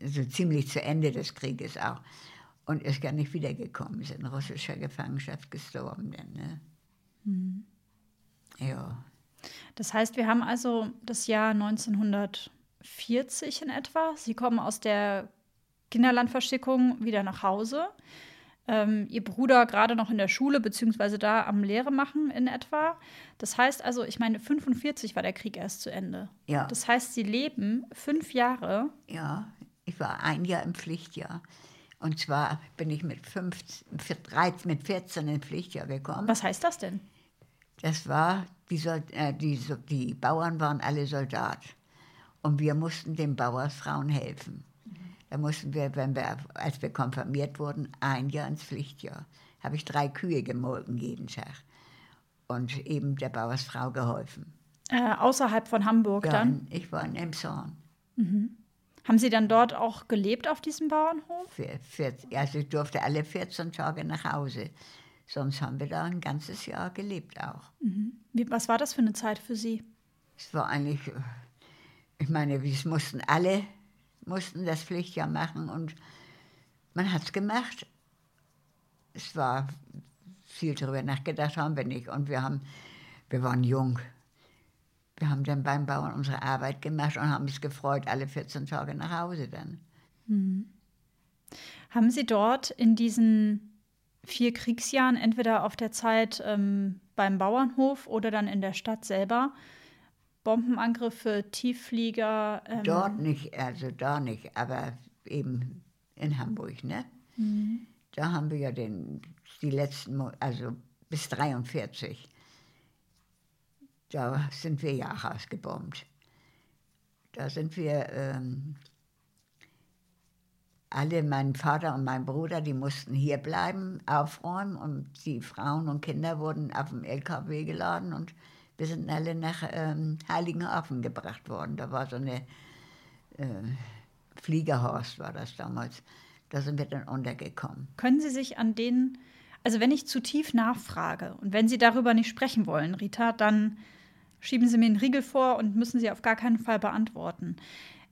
Speaker 1: so ziemlich zu Ende des Krieges auch und ist gar nicht wiedergekommen, ist in russischer Gefangenschaft gestorben. Denn, ne?
Speaker 3: Mhm.
Speaker 1: Ja.
Speaker 3: Das heißt, wir haben also das Jahr 1940 in etwa. Sie kommen aus der Kinderlandverschickung wieder nach Hause. Ähm, ihr Bruder gerade noch in der Schule, beziehungsweise da am Lehre machen in etwa. Das heißt also, ich meine, 45 war der Krieg erst zu Ende.
Speaker 1: Ja.
Speaker 3: Das heißt, sie leben fünf Jahre.
Speaker 1: Ja, ich war ein Jahr im Pflichtjahr. Und zwar bin ich mit, 15, 13, mit 14 in Pflichtjahr gekommen.
Speaker 3: Was heißt das denn?
Speaker 1: Das war, die, äh, die, die Bauern waren alle Soldat. Und wir mussten den Bauersfrauen helfen. Da mussten wir, wenn wir, als wir konfirmiert wurden, ein Jahr ins Pflichtjahr. Habe ich drei Kühe gemolken jeden Tag. Und eben der Bauersfrau geholfen.
Speaker 3: Äh, außerhalb von Hamburg
Speaker 1: Ja,
Speaker 3: dann.
Speaker 1: ich war in Emshorn.
Speaker 3: Haben Sie dann dort auch gelebt auf diesem Bauernhof?
Speaker 1: Für, für, also ich durfte alle 14 Tage nach Hause. Sonst haben wir da ein ganzes Jahr gelebt auch.
Speaker 3: Wie, was war das für eine Zeit für Sie?
Speaker 1: Es war eigentlich, äh, ich meine, wir mussten alle mussten das Pflichtjahr machen und man hat es gemacht. Es war viel darüber nachgedacht haben wir nicht und wir haben, wir waren jung. Wir haben dann beim Bauern unsere Arbeit gemacht und haben uns gefreut, alle 14 Tage nach Hause dann.
Speaker 3: Haben Sie dort in diesen vier Kriegsjahren entweder auf der Zeit ähm, beim Bauernhof oder dann in der Stadt selber Bombenangriffe, Tiefflieger? Ähm,
Speaker 1: Dort nicht, also da nicht, aber eben in Hamburg, ne? Da haben wir ja den, die letzten, also bis 43, da sind wir ja ausgebombt. Da sind wir ähm, alle, mein Vater und mein Bruder, die mussten hier bleiben, aufräumen und die Frauen und Kinder wurden auf dem LKW geladen und wir sind alle nach ähm, Heiligenhafen gebracht worden. Da war so eine äh, Fliegerhorst, war das damals. Da sind wir dann untergekommen.
Speaker 3: Können Sie sich an den, also wenn ich zu tief nachfrage und wenn Sie darüber nicht sprechen wollen, Rita, dann schieben Sie mir einen Riegel vor und müssen Sie auf gar keinen Fall beantworten.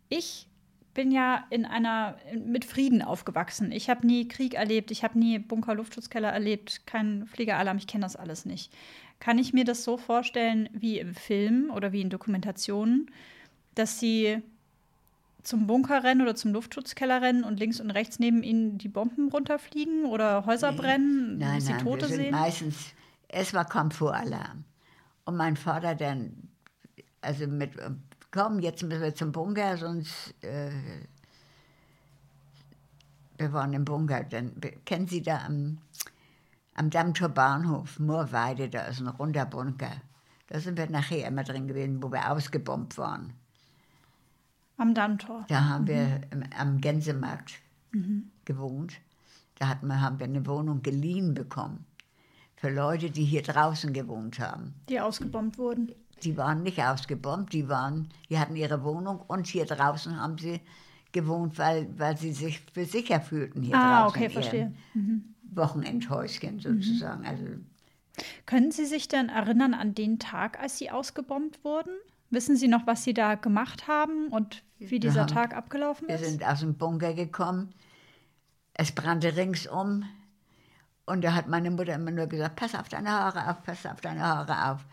Speaker 3: Ich bin ja in einer mit Frieden aufgewachsen. Ich habe nie Krieg erlebt, ich habe nie Bunker, Luftschutzkeller erlebt, keinen Fliegeralarm, ich kenne das alles nicht. Kann ich mir das so vorstellen wie im Film oder wie in Dokumentationen, dass Sie zum Bunker rennen oder zum Luftschutzkeller rennen und links und rechts neben ihnen die Bomben runterfliegen oder Häuser brennen,
Speaker 1: Nein,
Speaker 3: sie
Speaker 1: nein,
Speaker 3: Tote
Speaker 1: wir sind
Speaker 3: sehen?
Speaker 1: meistens, es war Komfortalarm. Und mein Vater dann, also mit, äh, komm, jetzt müssen wir zum Bunker, sonst, äh, wir waren im Bunker, dann, kennen Sie da am, am Dammtor Bahnhof, Moorweide, da ist ein runder Bunker. Da sind wir nachher immer drin gewesen, wo wir ausgebombt waren.
Speaker 3: Am Dammtor.
Speaker 1: Da haben wir im, am Gänsemarkt gewohnt. Da hatten wir, haben wir eine Wohnung geliehen bekommen. Für Leute, die hier draußen gewohnt haben.
Speaker 3: Die ausgebombt wurden.
Speaker 1: Die waren nicht ausgebombt, die, waren, die hatten ihre Wohnung und hier draußen haben sie gewohnt, weil, weil sie sich für sicher fühlten hier
Speaker 3: Ah,
Speaker 1: draußen.
Speaker 3: okay,
Speaker 1: in ihrem
Speaker 3: verstehe. Mhm.
Speaker 1: Wochenendhäuschen sozusagen. Also,
Speaker 3: Können Sie sich denn erinnern an den Tag, als Sie ausgebombt wurden? Wissen Sie noch, was Sie da gemacht haben und wie dieser
Speaker 1: haben-
Speaker 3: Tag abgelaufen
Speaker 1: wir
Speaker 3: ist?
Speaker 1: sind aus dem Bunker gekommen, es brannte ringsum und da hat meine Mutter immer nur gesagt, pass auf deine Haare auf, pass auf deine Haare auf.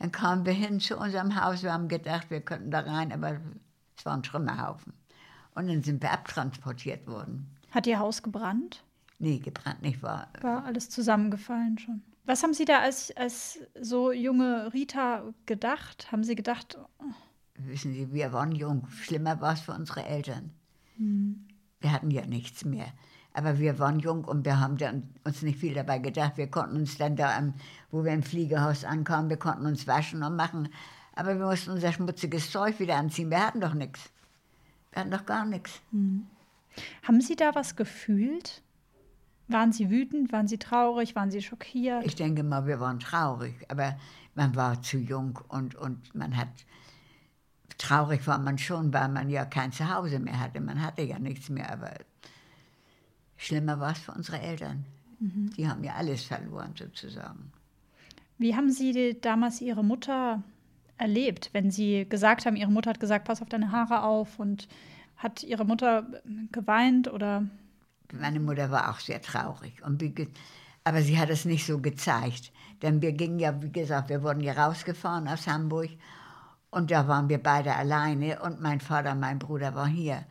Speaker 1: Dann kamen wir hin zu unserem Haus, wir haben gedacht, wir könnten da rein, aber es war ein Trümmerhaufen. Und dann sind wir abtransportiert worden.
Speaker 3: Hat Ihr Haus gebrannt?
Speaker 1: Nee, gebrannt nicht war.
Speaker 3: War alles zusammengefallen schon. Was haben Sie da als, als so junge Rita gedacht? Haben Sie gedacht, oh,
Speaker 1: Wissen Sie, wir waren jung. Schlimmer war es für unsere Eltern. Wir hatten ja nichts mehr. Aber wir waren jung und wir haben uns nicht viel dabei gedacht. Wir konnten uns dann da, wo wir im Fliegerhaus ankamen, wir konnten uns waschen und machen. Aber wir mussten unser schmutziges Zeug wieder anziehen. Wir hatten doch nichts. Wir hatten doch gar nichts.
Speaker 3: haben Sie da was gefühlt? Waren Sie wütend? Waren Sie traurig? Waren Sie schockiert?
Speaker 1: Ich denke mal, wir waren traurig, aber man war zu jung und, und man hat, traurig war man schon, weil man ja kein Zuhause mehr hatte. Man hatte ja nichts mehr, aber schlimmer war es für unsere Eltern. Mhm. Die haben ja alles verloren sozusagen.
Speaker 3: Wie haben Sie damals Ihre Mutter erlebt, wenn Sie gesagt haben, Ihre Mutter hat gesagt, pass auf deine Haare auf und hat Ihre Mutter geweint oder?
Speaker 1: Meine Mutter war auch sehr traurig. Und aber sie hat es nicht so gezeigt. Denn wir gingen ja, wie gesagt, wir wurden ja rausgefahren aus Hamburg. Und da waren wir beide alleine und mein Vater mein Bruder waren hier.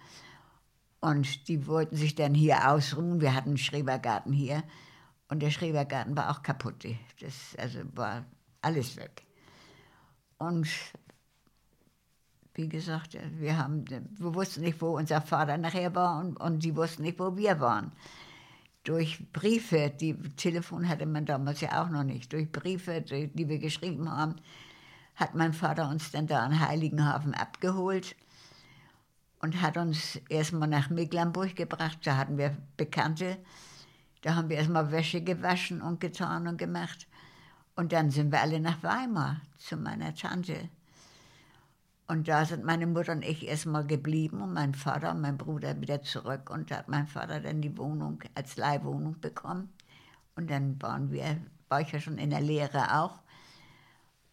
Speaker 1: Und die wollten sich dann hier ausruhen. Wir hatten einen Schrebergarten hier. Und der Schrebergarten war auch kaputt. Das also war alles weg. Und wie gesagt, wir, haben, wir wussten nicht, wo unser Vater nachher war und, und sie wussten nicht, wo wir waren. Durch Briefe, die Telefon hatte man damals ja auch noch nicht, durch Briefe, die, die wir geschrieben haben, hat mein Vater uns dann da in Heiligenhafen abgeholt und hat uns erstmal nach Mecklenburg gebracht. Da hatten wir Bekannte. Da haben wir erstmal Wäsche gewaschen und getan und gemacht. Und dann sind wir alle nach Weimar zu meiner Tante. Und da sind meine Mutter und ich erstmal geblieben und mein Vater und mein Bruder wieder zurück. Und da hat mein Vater dann die Wohnung als Leihwohnung bekommen. Und dann waren wir, war ich ja schon in der Lehre auch.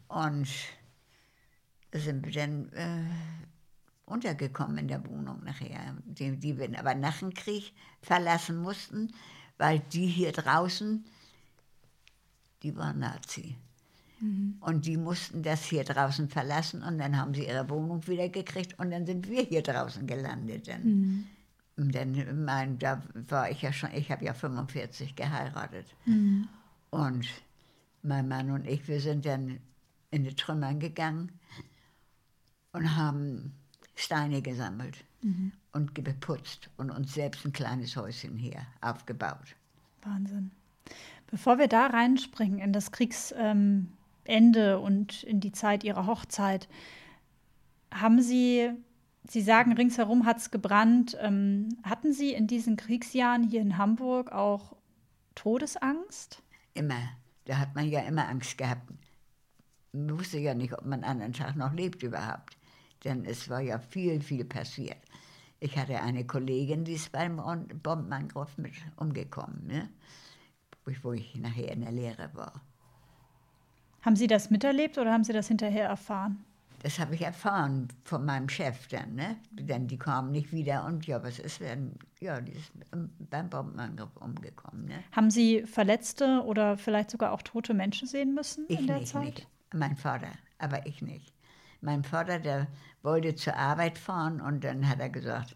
Speaker 1: Und da sind wir dann äh, untergekommen in der Wohnung nachher, die, die wir aber nach dem Krieg verlassen mussten, weil die hier draußen, die waren Nazi. Mhm. Und die mussten das hier draußen verlassen und dann haben sie ihre Wohnung wieder gekriegt und dann sind wir hier draußen gelandet. Dann. Mhm. Dann, mein, da war ich ja schon, ich habe ja 45 geheiratet. Mhm. Und mein Mann und ich, wir sind dann in die Trümmern gegangen und haben Steine gesammelt mhm. und beputzt und uns selbst ein kleines Häuschen hier aufgebaut.
Speaker 3: Wahnsinn. Bevor wir da reinspringen in das Kriegs, ähm, und in die Zeit ihrer Hochzeit. Haben Sie, Sie sagen, ringsherum hat es gebrannt. Ähm, hatten Sie in diesen Kriegsjahren hier in Hamburg auch Todesangst?
Speaker 1: Immer. Da hat man ja immer Angst gehabt. Man wusste ja nicht, ob man an einem Tag noch lebt überhaupt. Denn es war ja viel, viel passiert. Ich hatte eine Kollegin, die ist beim Bombenangriff mit umgekommen, ne? wo ich nachher in der Lehre war.
Speaker 3: Haben Sie das miterlebt oder haben Sie das hinterher erfahren?
Speaker 1: Das habe ich erfahren von meinem Chef dann, ne? Denn die kamen nicht wieder und ja, was ist denn? Ja, die ist beim Bombenangriff umgekommen, ne?
Speaker 3: Haben Sie verletzte oder vielleicht sogar auch tote Menschen sehen müssen
Speaker 1: ich
Speaker 3: in der
Speaker 1: nicht,
Speaker 3: Zeit?
Speaker 1: Nicht. Mein Vater, aber ich nicht. Mein Vater, der wollte zur Arbeit fahren und dann hat er gesagt,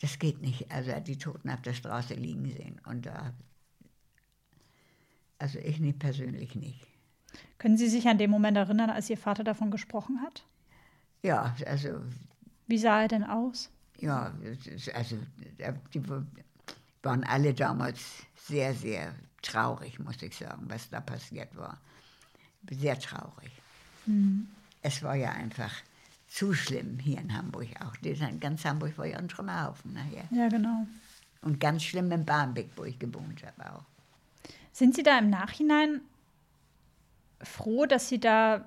Speaker 1: das geht nicht. Also er hat die Toten auf der Straße liegen sehen und da, also ich nicht persönlich nicht.
Speaker 3: Können Sie sich an den Moment erinnern, als Ihr Vater davon gesprochen hat?
Speaker 1: Ja, also.
Speaker 3: Wie sah er denn aus?
Speaker 1: Ja, also die waren alle damals sehr, sehr traurig, muss ich sagen, was da passiert war. Sehr traurig. Mhm. Es war ja einfach zu schlimm hier in Hamburg auch. Ganz Hamburg war ja ein Trümmerhaufen nachher.
Speaker 3: Ja, genau.
Speaker 1: Und ganz schlimm in Barmbek, wo ich gewohnt habe auch.
Speaker 3: Sind Sie da im Nachhinein froh, dass Sie da,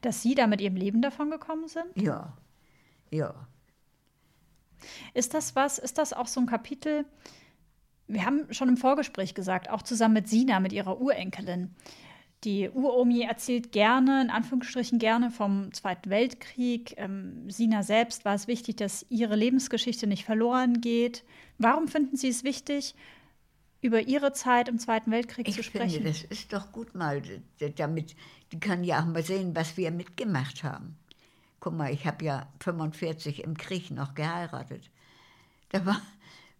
Speaker 3: dass Sie da mit Ihrem Leben davon gekommen sind?
Speaker 1: Ja, ja.
Speaker 3: Ist das was, ist das auch so ein Kapitel? Wir haben schon im Vorgespräch gesagt, auch zusammen mit Sina, mit ihrer Urenkelin. Die Uromi erzählt gerne, in Anführungsstrichen gerne, vom Zweiten Weltkrieg. Ähm, Sina selbst war es wichtig, dass ihre Lebensgeschichte nicht verloren geht. Warum finden Sie es wichtig, über Ihre Zeit im Zweiten Weltkrieg
Speaker 1: ich
Speaker 3: zu sprechen.
Speaker 1: Finde, das ist doch gut mal, damit, die können ja auch mal sehen, was wir mitgemacht haben. Guck mal, ich habe ja 45 im Krieg noch geheiratet. Da war,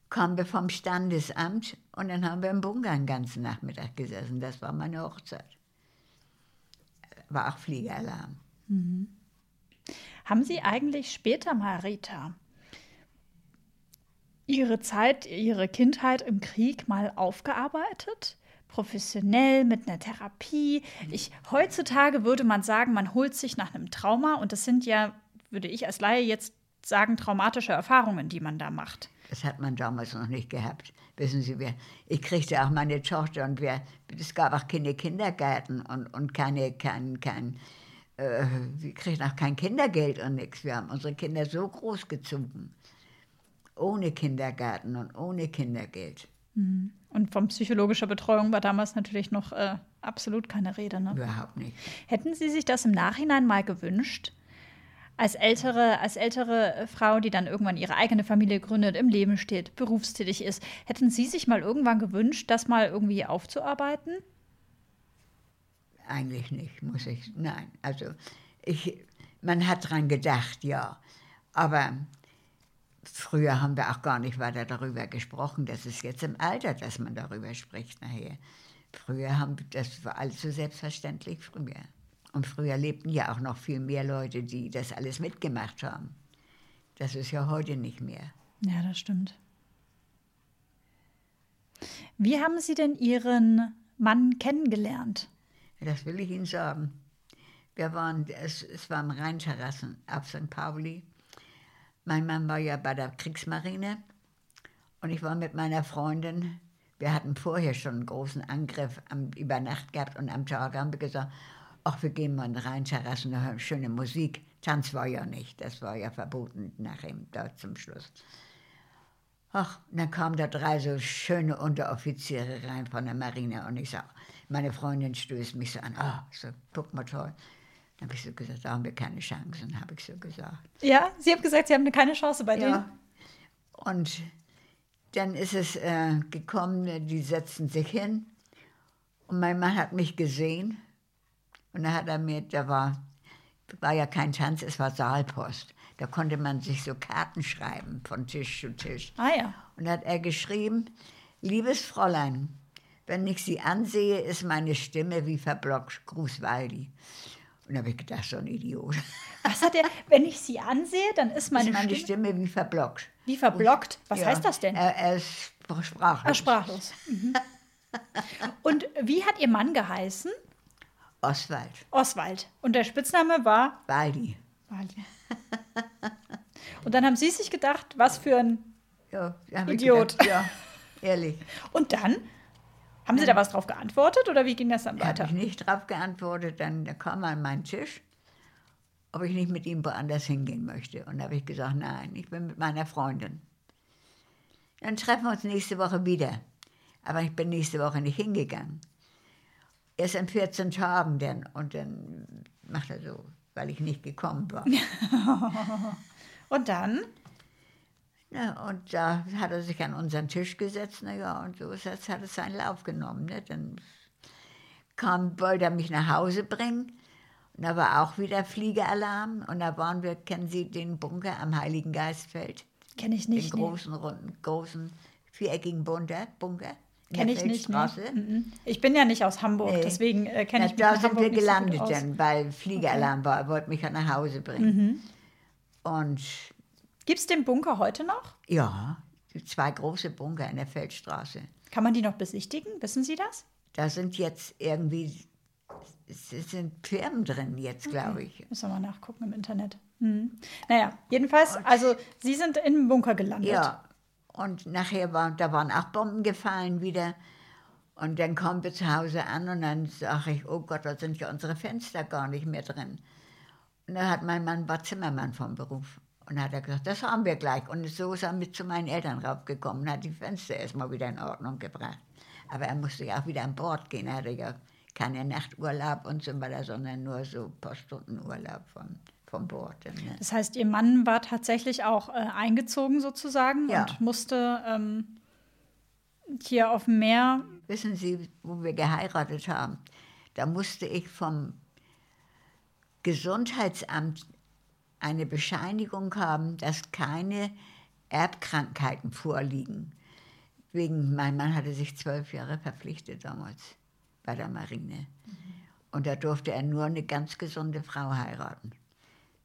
Speaker 1: kamen wir vom Standesamt und dann haben wir im Bunker den ganzen Nachmittag gesessen. Das war meine Hochzeit. War auch Fliegeralarm. Mhm.
Speaker 3: Haben Sie eigentlich später mal, Rita, Ihre Zeit, Ihre Kindheit im Krieg mal aufgearbeitet? Professionell mit einer Therapie. Ich, heutzutage würde man sagen, man holt sich nach einem Trauma und das sind ja, würde ich als Laie jetzt sagen, traumatische Erfahrungen, die man da macht.
Speaker 1: Das hat man damals noch nicht gehabt. Wissen Sie, wir, ich kriegte auch meine Tochter und wir, es gab auch keine Kindergärten und, und keine, kein, kein, äh, wir kriegten auch kein Kindergeld und nichts. Wir haben unsere Kinder so großgezogen. Ohne Kindergarten und ohne Kindergeld.
Speaker 3: Mhm. Und von psychologischer Betreuung war damals natürlich noch äh, absolut keine Rede. Ne?
Speaker 1: Überhaupt nicht.
Speaker 3: Hätten Sie sich das im Nachhinein mal gewünscht? Als ältere, als ältere Frau, die dann irgendwann ihre eigene Familie gründet, im Leben steht, berufstätig ist, hätten Sie sich mal irgendwann gewünscht, das mal irgendwie aufzuarbeiten?
Speaker 1: Eigentlich nicht, muss ich. Nein, also ich, man hat dran gedacht, ja. Aber früher haben wir auch gar nicht weiter darüber gesprochen. Das ist jetzt im Alter, dass man darüber spricht nachher. Früher haben das war alles so selbstverständlich früher. Und früher lebten ja auch noch viel mehr Leute, die das alles mitgemacht haben. Das ist ja heute nicht mehr.
Speaker 3: Ja, das stimmt. Wie haben Sie denn Ihren Mann kennengelernt?
Speaker 1: Das will ich Ihnen sagen. Wir waren, es, es waren Rheinterrassen auf St. Pauli. Mein Mann war ja bei der Kriegsmarine und ich war mit meiner Freundin. Wir hatten vorher schon einen großen Angriff am, über Nacht gehabt und am Tag haben wir gesagt, ach, wir gehen mal in Rheinterrassen, da hören schöne Musik. Tanz war ja nicht, das war ja verboten nachher da zum Schluss. Ach, und dann kamen da drei so schöne Unteroffiziere rein von der Marine und ich sag, meine Freundin stößt mich so an, ah, so, guck mal toll. Dann habe ich so gesagt, da haben wir keine Chancen, habe ich so gesagt.
Speaker 3: Ja, Sie haben gesagt, Sie haben keine Chance bei denen.
Speaker 1: Ja. Und dann ist es äh, gekommen, die setzten sich hin und mein Mann hat mich gesehen und da hat er mir, da war, war ja kein Tanz, es war Saalpost. Da konnte man sich so Karten schreiben von Tisch zu Tisch.
Speaker 3: Ah ja.
Speaker 1: Und da hat er geschrieben, liebes Fräulein, wenn ich Sie ansehe, ist meine Stimme wie verblockt. Gruß Waldi. Und da habe ich gedacht, so ein Idiot.
Speaker 3: Was hat er, wenn ich Sie ansehe, dann ist meine,
Speaker 1: ist meine
Speaker 3: Stimme,
Speaker 1: Stimme wie verblockt.
Speaker 3: wie verblockt. Was
Speaker 1: Ja.
Speaker 3: heißt das denn?
Speaker 1: Er, er ist sprachlos.
Speaker 3: Ah, sprachlos. Mhm. Und wie hat Ihr Mann geheißen?
Speaker 1: Oswald.
Speaker 3: Oswald. Und der Spitzname war
Speaker 1: Waldi.
Speaker 3: Wally. Und dann haben Sie sich gedacht, was für ein.
Speaker 1: Ja,
Speaker 3: Idiot.
Speaker 1: Gedacht, ja, ehrlich.
Speaker 3: Und dann? Haben Sie da was drauf geantwortet oder wie ging das dann
Speaker 1: Da habe
Speaker 3: weiter?
Speaker 1: ich nicht drauf geantwortet. Dann da kam er an meinen Tisch, ob ich nicht mit ihm woanders hingehen möchte. Und da habe ich gesagt, nein, ich bin mit meiner Freundin. Dann treffen wir uns nächste Woche wieder. Aber ich bin nächste Woche nicht hingegangen. Erst in 14 Tagen dann. Und dann macht er so, weil ich nicht gekommen war.
Speaker 3: Und dann?
Speaker 1: Ja, und da hat er sich an unseren Tisch gesetzt, na ja, und so ist das, hat es seinen Lauf genommen. Ne? Dann kam, wollte er mich nach Hause bringen. Und da war auch wieder Fliegeralarm. Und da waren wir, kennen Sie den Bunker am Heiligen Geistfeld?
Speaker 3: Kenne ich
Speaker 1: Den
Speaker 3: nicht. nee.
Speaker 1: großen, runden, großen, viereckigen Bunker,
Speaker 3: Kenne ich nicht.
Speaker 1: Feldstraße.
Speaker 3: Mhm. Ich bin ja nicht aus Hamburg,
Speaker 1: Nee.
Speaker 3: deswegen äh, kenne ich mich
Speaker 1: da
Speaker 3: in
Speaker 1: sind
Speaker 3: Hamburg
Speaker 1: wir
Speaker 3: so
Speaker 1: gelandet
Speaker 3: aus.
Speaker 1: dann, weil Fliegeralarm war. Er wollte mich ja nach Hause bringen.
Speaker 3: Mhm.
Speaker 1: Und
Speaker 3: Gibt es den Bunker heute noch?
Speaker 1: ja, zwei große Bunker in der Feldstraße.
Speaker 3: Kann man die noch besichtigen? Wissen Sie das?
Speaker 1: Da sind jetzt irgendwie, es sind Firmen drin jetzt, glaube ich.
Speaker 3: Müssen wir mal nachgucken im Internet. Hm. Naja, jedenfalls, also Sie sind im Bunker gelandet.
Speaker 1: Ja, und nachher war, da waren auch Bomben gefallen wieder. Und dann kommen wir zu Hause an und dann sage ich, oh Gott, da sind ja unsere Fenster gar nicht mehr drin. Und dann hat mein Mann, war Zimmermann vom Beruf. Und hat er gesagt, das haben wir gleich. Und so ist er mit zu meinen Eltern raufgekommen und hat die Fenster erstmal wieder in Ordnung gebracht. Aber er musste ja auch wieder an Bord gehen. Er hatte ja keinen Nachturlaub und so weiter, sondern nur so ein paar Stunden Urlaub von, vom Bord. Ne?
Speaker 3: Das heißt, Ihr Mann war tatsächlich auch äh, eingezogen sozusagen
Speaker 1: Ja.
Speaker 3: und musste ähm, hier auf dem Meer.
Speaker 1: Wissen Sie, wo wir geheiratet haben? Da musste ich vom Gesundheitsamt eine Bescheinigung haben, dass keine Erbkrankheiten vorliegen. Wegen, mein Mann hatte sich zwölf Jahre verpflichtet damals bei der Marine. Und da durfte er nur eine ganz gesunde Frau heiraten.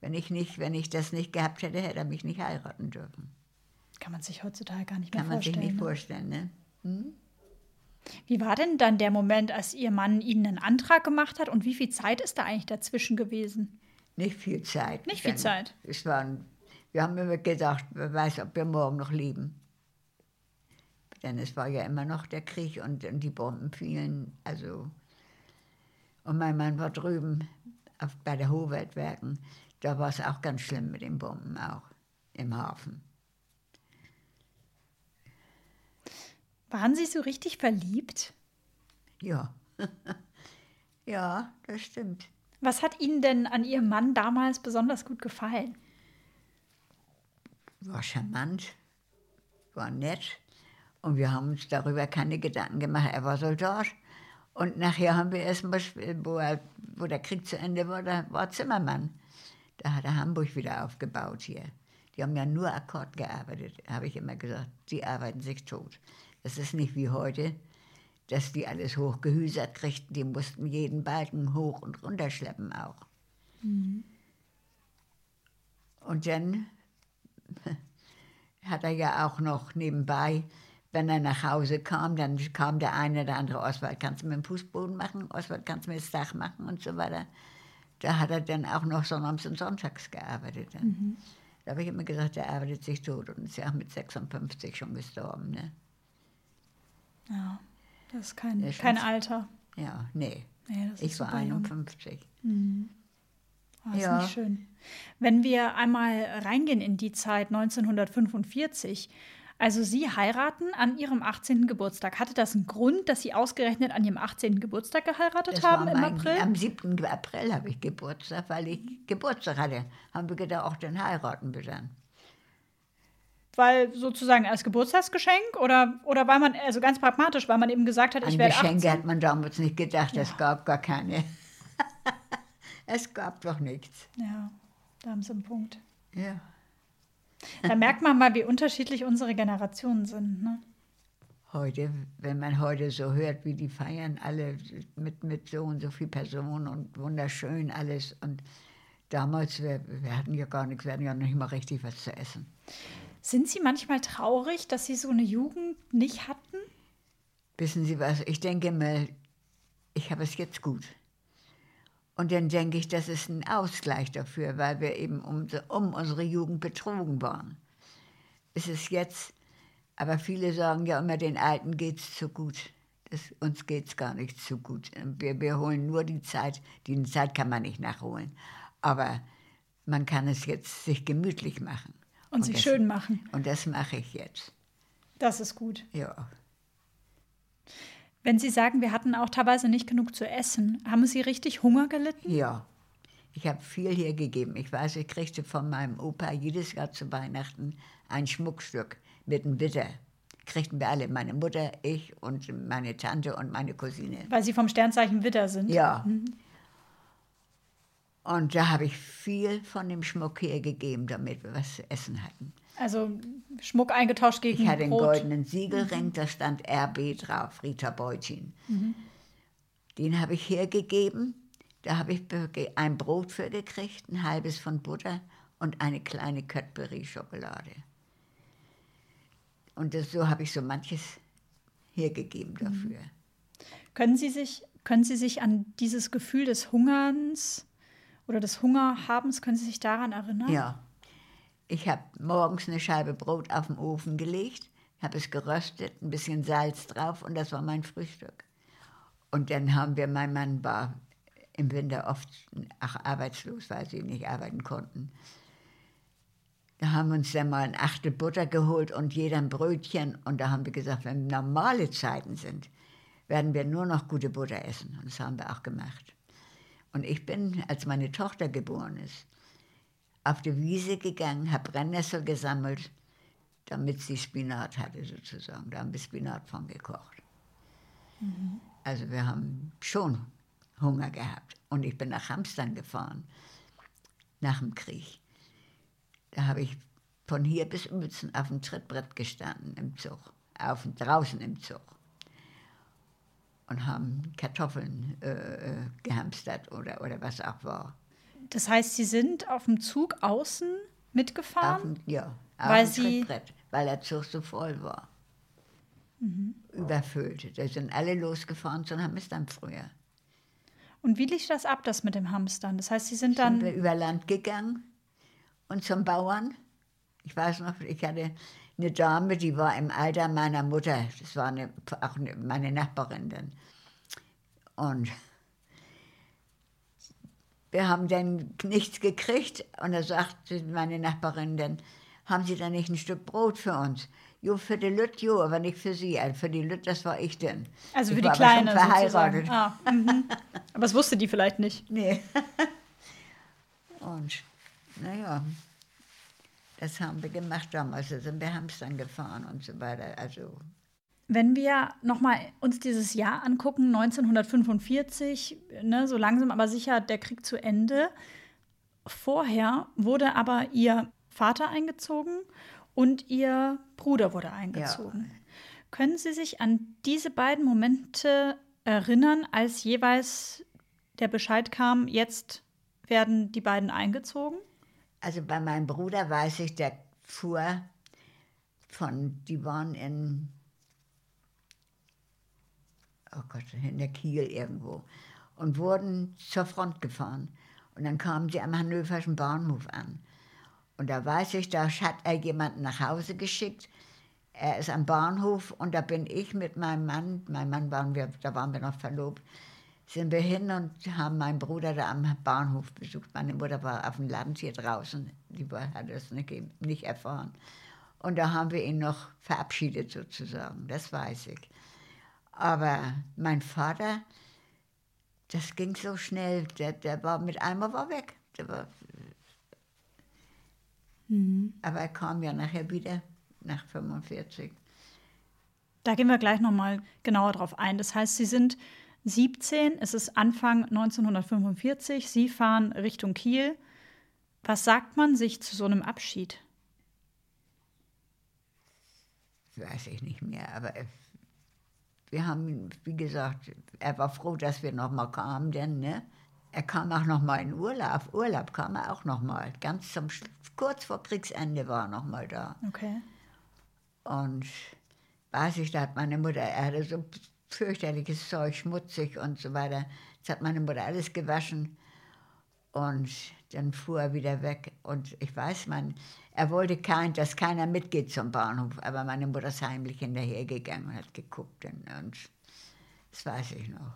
Speaker 1: Wenn ich, nicht, wenn ich das nicht gehabt hätte, hätte er mich nicht heiraten dürfen.
Speaker 3: Kann man sich heutzutage gar nicht mehr
Speaker 1: Kann man sich
Speaker 3: vorstellen.
Speaker 1: nicht
Speaker 3: ne?
Speaker 1: vorstellen, ne?
Speaker 3: Wie war denn dann der Moment, als Ihr Mann Ihnen einen Antrag gemacht hat und wie viel Zeit ist da eigentlich dazwischen gewesen?
Speaker 1: Nicht viel Zeit.
Speaker 3: Nicht viel Zeit.
Speaker 1: Es waren Wir haben immer gedacht, wer weiß, ob wir morgen noch leben. Denn es war ja immer noch der Krieg und, und die Bomben fielen. Also. Und mein Mann war drüben auf, bei der Hohwertwerken. Da war es auch ganz schlimm mit den Bomben auch im Hafen.
Speaker 3: Waren Sie so richtig verliebt?
Speaker 1: Ja. ja, das stimmt.
Speaker 3: Was hat Ihnen denn an Ihrem Mann damals besonders gut gefallen?
Speaker 1: War charmant, war nett und wir haben uns darüber keine Gedanken gemacht. Er war Soldat und nachher haben wir erst mal, wo, er, wo der Krieg zu Ende war, da war Zimmermann. Da hat er Hamburg wieder aufgebaut hier. Die haben ja nur Akkord gearbeitet, habe ich immer gesagt. Die arbeiten sich tot. Das ist nicht wie heute, dass die alles hochgehüsert kriegten. Die mussten jeden Balken hoch und runter schleppen auch. Mhm. Und dann hat er ja auch noch nebenbei, wenn er nach Hause kam, dann kam der eine oder andere, Oswald, kannst du mir den Fußboden machen? Oswald, kannst du mir das Dach machen? Und so weiter. Da hat er dann auch noch sonnabends und sonntags gearbeitet. Mhm. Da habe ich immer gesagt, er arbeitet sich tot und ist ja auch mit 56 schon gestorben. Ne?
Speaker 3: Ja, das ist kein, das kein Alter.
Speaker 1: Ja, nee. nee ich war 51.
Speaker 3: Mhm. Oh, ist ja. nicht schön. Wenn wir einmal reingehen in die Zeit 1945, also Sie heiraten an Ihrem 18. Geburtstag. Hatte das einen Grund, dass Sie ausgerechnet an Ihrem 18. Geburtstag geheiratet
Speaker 1: das
Speaker 3: haben
Speaker 1: im
Speaker 3: mein, April?
Speaker 1: Am 7. April habe ich Geburtstag, weil ich Geburtstag hatte. Haben wir gedacht, auch dann heiraten wir dann.
Speaker 3: Weil sozusagen als Geburtstagsgeschenk oder, oder weil man, also ganz pragmatisch, weil man eben gesagt hat,
Speaker 1: An
Speaker 3: ich werde
Speaker 1: Geschenke
Speaker 3: 18?
Speaker 1: hat man damals nicht gedacht, ja. es gab gar keine. es gab doch nichts.
Speaker 3: Ja, da haben Sie einen Punkt.
Speaker 1: Ja.
Speaker 3: Da merkt man mal, wie unterschiedlich unsere Generationen sind. Ne?
Speaker 1: Heute, wenn man heute so hört, wie die feiern, alle mit, mit so und so viel Personen und wunderschön alles. Und damals, wir, wir hatten ja gar nichts, wir hatten ja noch nicht mal richtig was zu essen.
Speaker 3: Sind Sie manchmal traurig, dass Sie so eine Jugend nicht hatten?
Speaker 1: Wissen Sie was, ich denke mal, ich habe es jetzt gut. Und dann denke ich, das ist ein Ausgleich dafür, weil wir eben um, um unsere Jugend betrogen waren. Es ist jetzt, aber viele sagen ja immer, den Alten geht es zu gut. Das, uns geht es gar nicht zu gut. Wir, wir holen nur die Zeit, die Zeit kann man nicht nachholen. Aber man kann es jetzt sich gemütlich machen.
Speaker 3: Und, und sich das, schön machen.
Speaker 1: Und das mache ich jetzt.
Speaker 3: Das ist gut.
Speaker 1: Ja.
Speaker 3: Wenn Sie sagen, wir hatten auch teilweise nicht genug zu essen, haben Sie richtig Hunger gelitten?
Speaker 1: Ja. Ich habe viel hier gegeben. Ich weiß, ich kriegte von meinem Opa jedes Jahr zu Weihnachten ein Schmuckstück mit einem Witter. Kriegten wir alle, meine Mutter, ich und meine Tante und meine Cousine.
Speaker 3: Weil Sie vom Sternzeichen Witter sind?
Speaker 1: Ja. Mhm. Und da habe ich viel von dem Schmuck hergegeben, damit wir was zu essen hatten.
Speaker 3: Also Schmuck eingetauscht gegen
Speaker 1: Ich hatte
Speaker 3: Brot.
Speaker 1: einen goldenen Siegelring, mhm. da stand RB drauf, Rita Beutin. Mhm. Den habe ich hergegeben. Da habe ich ein Brot für gekriegt, ein halbes von Butter und eine kleine Cadbury-Schokolade. Und das, so habe ich so manches hergegeben mhm. dafür.
Speaker 3: Können Sie, sich, können Sie sich an dieses Gefühl des Hungerns oder des Hungerhabens, können Sie sich daran erinnern?
Speaker 1: Ja. Ich habe morgens eine Scheibe Brot auf den Ofen gelegt, habe es geröstet, ein bisschen Salz drauf und das war mein Frühstück. Und dann haben wir, mein Mann war im Winter oft ach, arbeitslos, weil sie nicht arbeiten konnten. Da haben wir uns dann mal ein Achtel Butter geholt und jeder ein Brötchen. Und da haben wir gesagt, wenn normale Zeiten sind, werden wir nur noch gute Butter essen. Und das haben wir auch gemacht. Und ich bin, als meine Tochter geboren ist, auf die Wiese gegangen, habe Brennnessel gesammelt, damit sie Spinat hatte sozusagen. Da haben wir Spinat von gekocht. Mhm. Also wir haben schon Hunger gehabt. Und ich bin nach Hamstern gefahren, nach dem Krieg. Da habe ich von hier bis Uelzen auf dem Trittbrett gestanden im Zug, auf, draußen im Zug. Und haben Kartoffeln äh, äh gehamstert oder, oder was auch war.
Speaker 3: Das heißt, Sie sind auf dem Zug außen mitgefahren?
Speaker 1: Auf, ja, auf
Speaker 3: weil
Speaker 1: dem
Speaker 3: Sie
Speaker 1: weil der Zug so voll war. Mhm. Überfüllt. Da sind alle losgefahren zum Hamstern früher.
Speaker 3: Und wie lief das ab, das mit dem Hamstern? Das heißt, Sie sind dann.
Speaker 1: Sind wir über Land gegangen und zum Bauern Ich weiß noch, ich hatte eine Dame, die war im Alter meiner Mutter. Das war eine, auch eine, meine Nachbarin dann. Und wir haben dann nichts gekriegt. Und da sagte meine Nachbarin dann, haben Sie dann nicht ein Stück Brot für uns? Jo, für die Lüt, jo, aber nicht für Sie. Also für die Lüt, das war ich denn.
Speaker 3: Also
Speaker 1: ich
Speaker 3: für die
Speaker 1: war
Speaker 3: Kleine
Speaker 1: verheiratet.
Speaker 3: Ah, mhm. aber das wusste die vielleicht nicht.
Speaker 1: Nee. Und naja, das haben wir gemacht damals. Also wir haben es dann gefahren und so weiter. Also
Speaker 3: Wenn wir nochmal uns dieses Jahr angucken, 1945, ne, so langsam aber sicher der Krieg zu Ende. Vorher wurde aber ihr Vater eingezogen und ihr Bruder wurde eingezogen. Können Sie sich an diese beiden Momente erinnern, als jeweils der Bescheid kam, jetzt werden die beiden eingezogen?
Speaker 1: Also bei meinem Bruder weiß ich, der fuhr von, die waren in, oh Gott, in der Kiel irgendwo und wurden zur Front gefahren. Und dann kamen sie am Hannoverschen Bahnhof an. Und da weiß ich, da hat er jemanden nach Hause geschickt. Er ist am Bahnhof und da bin ich mit meinem Mann, mein Mann waren wir, da waren wir noch verlobt, sind wir hin und haben meinen Bruder da am Bahnhof besucht. Meine Mutter war auf dem Land hier draußen, die hat das nicht, nicht erfahren. Und da haben wir ihn noch verabschiedet sozusagen, das weiß ich. Aber mein Vater, das ging so schnell, der, der war mit einmal war weg. War, Aber er kam ja nachher wieder, nach 45.
Speaker 3: Da gehen wir gleich nochmal genauer drauf ein. Das heißt, Sie sind 17, es ist Anfang 1945, Sie fahren Richtung Kiel. Was sagt man sich zu so einem Abschied?
Speaker 1: weiß ich nicht mehr, aber wir haben, wie gesagt, er war froh, dass wir noch mal kamen, denn ne, er kam auch noch mal in Urlaub. Urlaub kam er auch noch mal, ganz zum kurz vor Kriegsende war er noch mal da.
Speaker 3: Okay.
Speaker 1: Und weiß ich, da hat meine Mutter, er hatte so fürchterliches Zeug, schmutzig und so weiter. Das hat meine Mutter alles gewaschen. Und dann fuhr er wieder weg. Und ich weiß, man, er wollte kein, dass keiner mitgeht zum Bahnhof. Aber meine Mutter ist heimlich hinterhergegangen und hat geguckt. Und, und das weiß ich noch.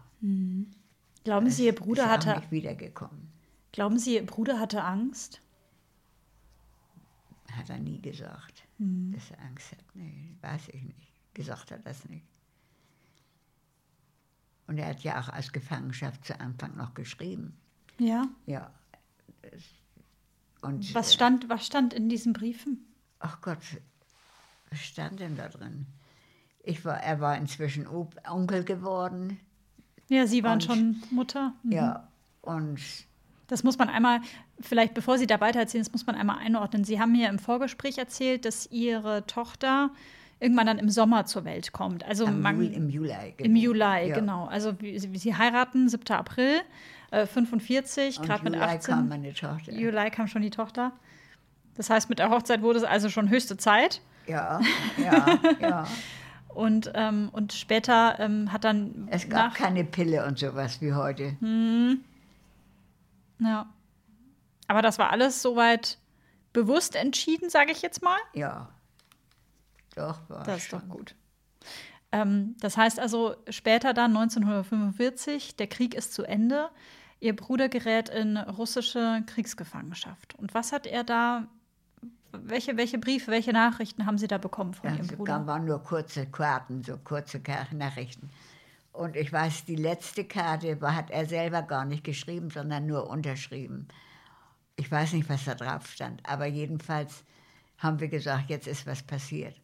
Speaker 3: Glauben Sie, Ihr Bruder hatte,
Speaker 1: nicht wiedergekommen.
Speaker 3: glauben Sie, Ihr Bruder hatte Angst?
Speaker 1: Hat er nie gesagt, dass er Angst hat. Nee, weiß ich nicht. Gesagt hat er das nicht. Und er hat ja auch aus Gefangenschaft zu Anfang noch geschrieben.
Speaker 3: Ja.
Speaker 1: Ja. Und,
Speaker 3: Was stand, was stand in diesen Briefen?
Speaker 1: Ach Gott, was stand denn da drin? Ich war, er war inzwischen Onkel geworden.
Speaker 3: Ja, Sie waren
Speaker 1: Und-
Speaker 3: schon Mutter. Mhm.
Speaker 1: Ja. Und
Speaker 3: Das muss man einmal, vielleicht bevor Sie da weiter erzählen, das muss man einmal einordnen. Sie haben mir im Vorgespräch erzählt, dass Ihre Tochter irgendwann dann im Sommer zur Welt kommt. Also man,
Speaker 1: Juli, im Juli.
Speaker 3: im
Speaker 1: geboren.
Speaker 3: Juli,
Speaker 1: Ja.
Speaker 3: genau. Also wie- Sie, Sie heiraten 7. April äh, 45,
Speaker 1: Und
Speaker 3: gerade mit
Speaker 1: Juli
Speaker 3: 18.
Speaker 1: kam meine Tochter.
Speaker 3: Juli kam schon die Tochter. Das heißt, mit der Hochzeit wurde es also schon höchste Zeit.
Speaker 1: Ja, ja, ja.
Speaker 3: Und, ähm, und später ähm, hat dann
Speaker 1: Es gab keine Pille und sowas wie heute.
Speaker 3: ja. Aber das war alles soweit bewusst entschieden, sage ich jetzt mal.
Speaker 1: Ja. Doch, war
Speaker 3: Das ist
Speaker 1: schon.
Speaker 3: doch gut. Ähm, das heißt also, später dann 1945, der Krieg ist zu Ende. Ihr Bruder gerät in russische Kriegsgefangenschaft. Und was hat er da, welche, welche Briefe, welche Nachrichten haben Sie da bekommen von
Speaker 1: Ja,
Speaker 3: Ihrem
Speaker 1: es
Speaker 3: Bruder?
Speaker 1: waren nur kurze Karten, so kurze Nachrichten. Und ich weiß, die letzte Karte hat er selber gar nicht geschrieben, sondern nur unterschrieben. Ich weiß nicht, was da drauf stand, aber jedenfalls haben wir gesagt, jetzt ist was passiert.